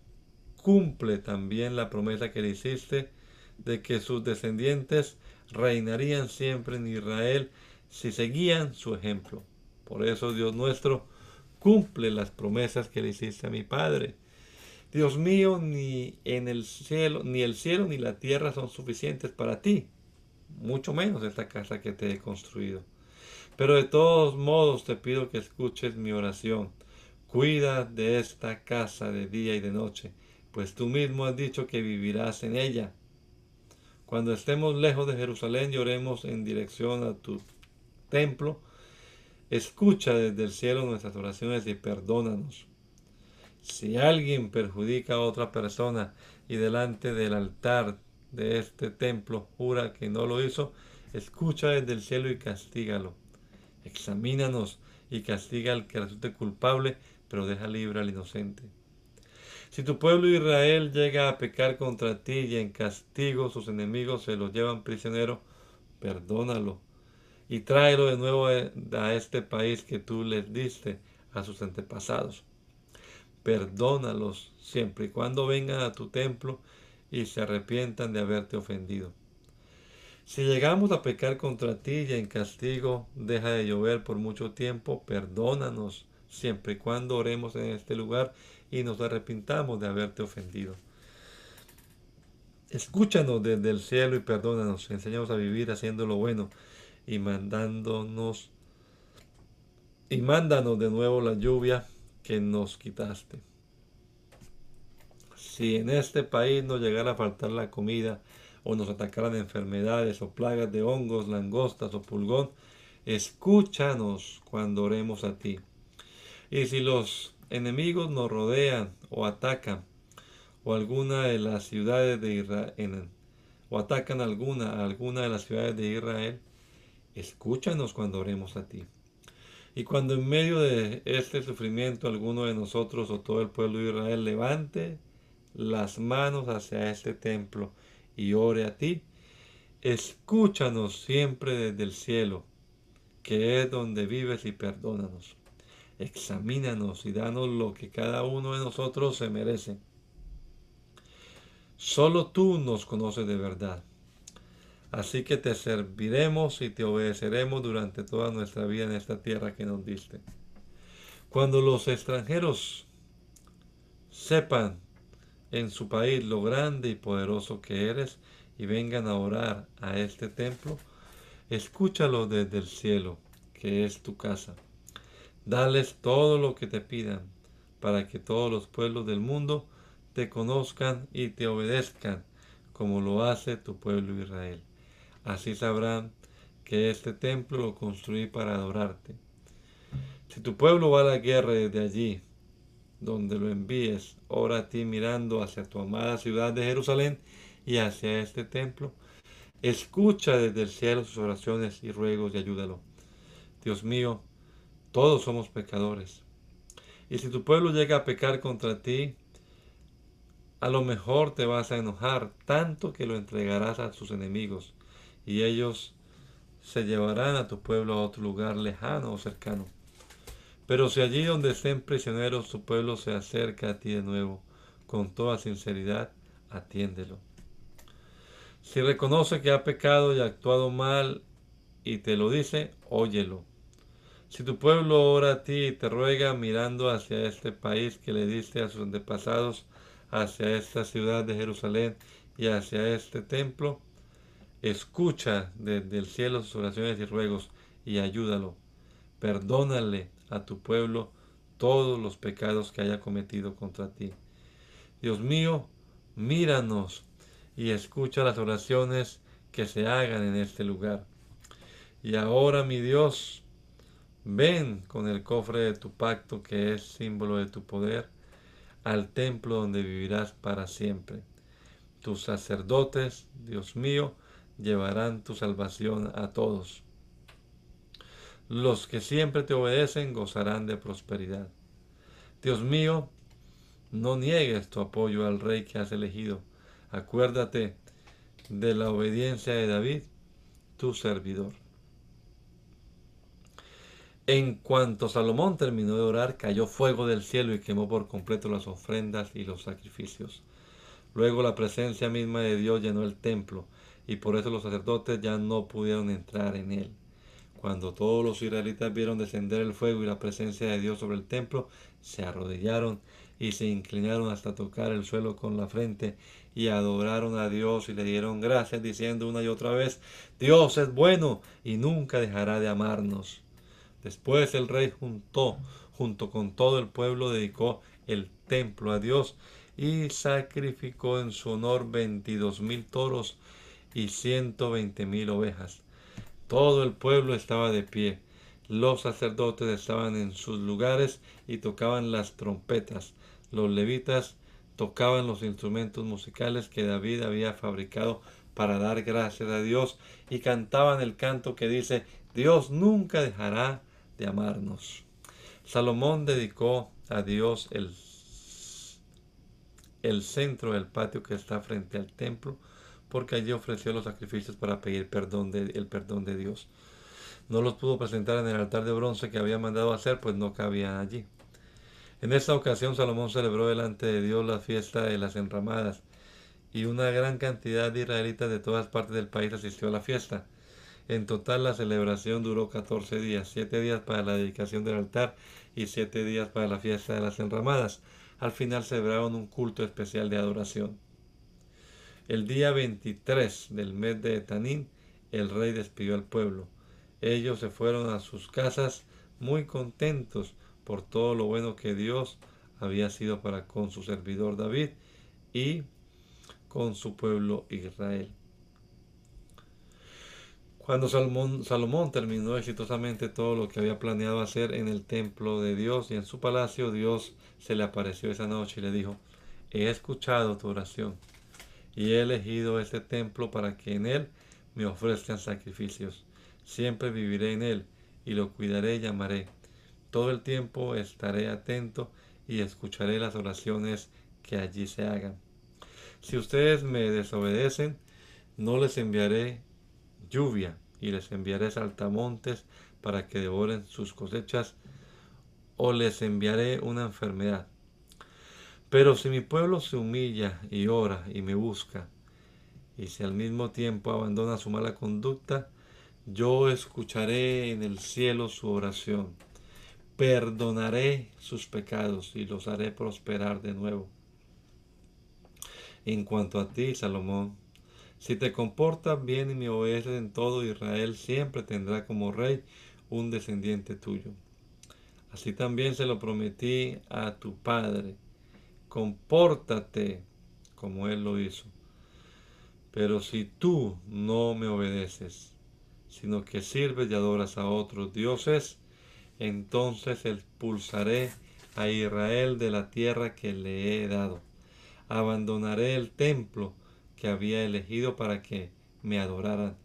cumple también la promesa que le hiciste de que sus descendientes reinarían siempre en Israel si seguían su ejemplo. Por eso, Dios nuestro, cumple las promesas que le hiciste a mi Padre Dios mío, ni en el cielo, ni el cielo ni la tierra son suficientes para ti, mucho menos esta casa que te he construido. Pero de todos modos te pido que escuches mi oración. Cuida de esta casa de día y de noche, pues tú mismo has dicho que vivirás en ella. Cuando estemos lejos de Jerusalén y oremos en dirección a tu templo, escucha desde el cielo nuestras oraciones y perdónanos si alguien perjudica a otra persona y delante del altar de este templo jura que no lo hizo, escucha desde el cielo y castígalo. Examínanos y castiga al que resulte culpable, pero deja libre al inocente. Si tu pueblo Israel llega a pecar contra ti y en castigo sus enemigos se lo llevan prisionero, perdónalo y tráelo de nuevo a este país que tú les diste a sus antepasados perdónalos siempre y cuando vengan a tu templo y se arrepientan de haberte ofendido. Si llegamos a pecar contra ti y en castigo deja de llover por mucho tiempo, perdónanos siempre y cuando oremos en este lugar y nos arrepintamos de haberte ofendido. Escúchanos desde el cielo y perdónanos, enséñanos a vivir haciendo lo bueno y mandándonos y mándanos de nuevo la lluvia que nos quitaste. Si en este país nos llegara a faltar la comida, o nos atacaran enfermedades o plagas de hongos, langostas o pulgón, escúchanos cuando oremos a ti. Y si los enemigos nos rodean o atacan, o alguna de las ciudades de Israel, o atacan alguna, alguna de las ciudades de Israel, escúchanos cuando oremos a ti. Y cuando en medio de este sufrimiento alguno de nosotros o todo el pueblo de Israel levante las manos hacia este templo y ore a ti, escúchanos siempre desde el cielo, que es donde vives y perdónanos. Examínanos y danos lo que cada uno de nosotros se merece. Solo tú nos conoces de verdad. Así que te serviremos y te obedeceremos durante toda nuestra vida en esta tierra que nos diste. Cuando los extranjeros sepan en su país lo grande y poderoso que eres y vengan a orar a este templo, escúchalo desde el cielo, que es tu casa. Dales todo lo que te pidan, para que todos los pueblos del mundo te conozcan y te obedezcan, como lo hace tu pueblo Israel. Así sabrán que este templo lo construí para adorarte. Si tu pueblo va a la guerra desde allí, donde lo envíes, ora a ti mirando hacia tu amada ciudad de Jerusalén y hacia este templo. Escucha desde el cielo sus oraciones y ruegos y ayúdalo. Dios mío, todos somos pecadores. Y si tu pueblo llega a pecar contra ti, a lo mejor te vas a enojar tanto que lo entregarás a sus enemigos y ellos se llevarán a tu pueblo a otro lugar lejano o cercano. Pero si allí donde estén prisioneros tu pueblo se acerca a ti de nuevo, con toda sinceridad, atiéndelo. Si reconoce que ha pecado y actuado mal y te lo dice, óyelo. Si tu pueblo ora a ti y te ruega mirando hacia este país que le diste a sus antepasados, hacia esta ciudad de Jerusalén y hacia este templo, escucha desde el cielo sus oraciones y ruegos y ayúdalo. Perdónale a tu pueblo todos los pecados que haya cometido contra ti. Dios mío, míranos y escucha las oraciones que se hagan en este lugar. Y ahora, mi Dios, ven con el cofre de tu pacto que es símbolo de tu poder al templo donde vivirás para siempre. Tus sacerdotes, Dios mío, llevarán tu salvación a todos. Los que siempre te obedecen gozarán de prosperidad. Dios mío, no niegues tu apoyo al rey que has elegido. Acuérdate de la obediencia de David, tu servidor. En cuanto Salomón terminó de orar, cayó fuego del cielo y quemó por completo las ofrendas y los sacrificios. Luego la presencia misma de Dios llenó el templo, y por eso los sacerdotes ya no pudieron entrar en él. Cuando todos los israelitas vieron descender el fuego y la presencia de Dios sobre el templo, se arrodillaron y se inclinaron hasta tocar el suelo con la frente y adoraron a Dios y le dieron gracias diciendo una y otra vez, Dios es bueno y nunca dejará de amarnos. Después el rey juntó, junto con todo el pueblo, dedicó el templo a Dios y sacrificó en su honor veintidós mil toros y ciento veinte mil ovejas. Todo el pueblo estaba de pie. Los sacerdotes estaban en sus lugares y tocaban las trompetas. Los levitas tocaban los instrumentos musicales que David había fabricado para dar gracias a Dios y cantaban el canto que dice, Dios nunca dejará de amarnos. Salomón dedicó a Dios el, el centro del patio que está frente al templo, porque allí ofreció los sacrificios para pedir perdón de, el perdón de Dios. No los pudo presentar en el altar de bronce que había mandado hacer, pues no cabían allí. En esta ocasión Salomón celebró delante de Dios la fiesta de las enramadas, y una gran cantidad de israelitas de todas partes del país asistió a la fiesta. En total la celebración duró 14 días, 7 días para la dedicación del altar y 7 días para la fiesta de las enramadas. Al final celebraron un culto especial de adoración. El día 23 del mes de Etanín, el rey despidió al pueblo. Ellos se fueron a sus casas muy contentos por todo lo bueno que Dios había sido para con su servidor David y con su pueblo Israel. Cuando Salomón, terminó exitosamente todo lo que había planeado hacer en el templo de Dios y en su palacio, Dios se le apareció esa noche y le dijo, he escuchado tu oración y he elegido este templo para que en él me ofrezcan sacrificios. Siempre viviré en él y lo cuidaré y amaré. Todo el tiempo estaré atento y escucharé las oraciones que allí se hagan. Si ustedes me desobedecen, no les enviaré lluvia y les enviaré saltamontes para que devoren sus cosechas o les enviaré una enfermedad. Pero si mi pueblo se humilla y ora y me busca, y si al mismo tiempo abandona su mala conducta, yo escucharé en el cielo su oración, perdonaré sus pecados y los haré prosperar de nuevo. En cuanto a ti, Salomón, si te comportas bien y me obedeces en todo, Israel siempre tendrá como rey un descendiente tuyo. Así también se lo prometí a tu padre. Compórtate como él lo hizo. Pero si tú no me obedeces, sino que sirves y adoras a otros dioses, entonces expulsaré a Israel de la tierra que le he dado. Abandonaré el templo que había elegido para que me adoraran,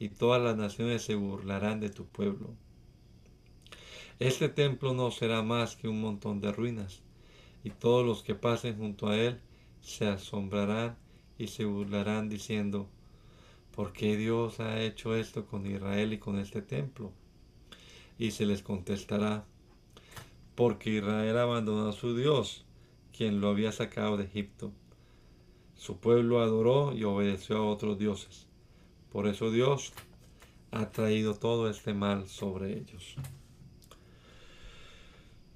y todas las naciones se burlarán de tu pueblo. Este templo no será más que un montón de ruinas, y todos los que pasen junto a él se asombrarán y se burlarán diciendo, ¿por qué Dios ha hecho esto con Israel y con este templo? Y se les contestará, porque Israel abandonó a su Dios, quien lo había sacado de Egipto. Su pueblo adoró y obedeció a otros dioses. Por eso Dios ha traído todo este mal sobre ellos.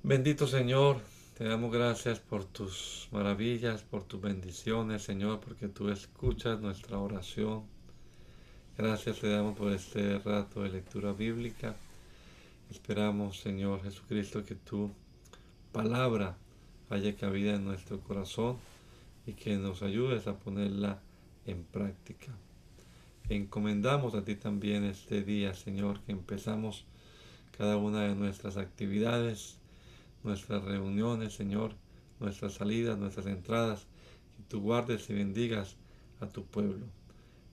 Bendito Señor, te damos gracias por tus maravillas, por tus bendiciones, Señor, porque tú escuchas nuestra oración. Gracias te damos por este rato de lectura bíblica. Esperamos, Señor Jesucristo, que tu palabra haya cabida en nuestro corazón y que nos ayudes a ponerla en práctica. Encomendamos a ti también este día, Señor, que empezamos cada una de nuestras actividades nuestras reuniones, Señor, nuestras salidas, nuestras entradas, que tú guardes y bendigas a tu pueblo.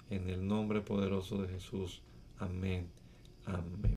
En el nombre poderoso de Jesús. Amén. Amén.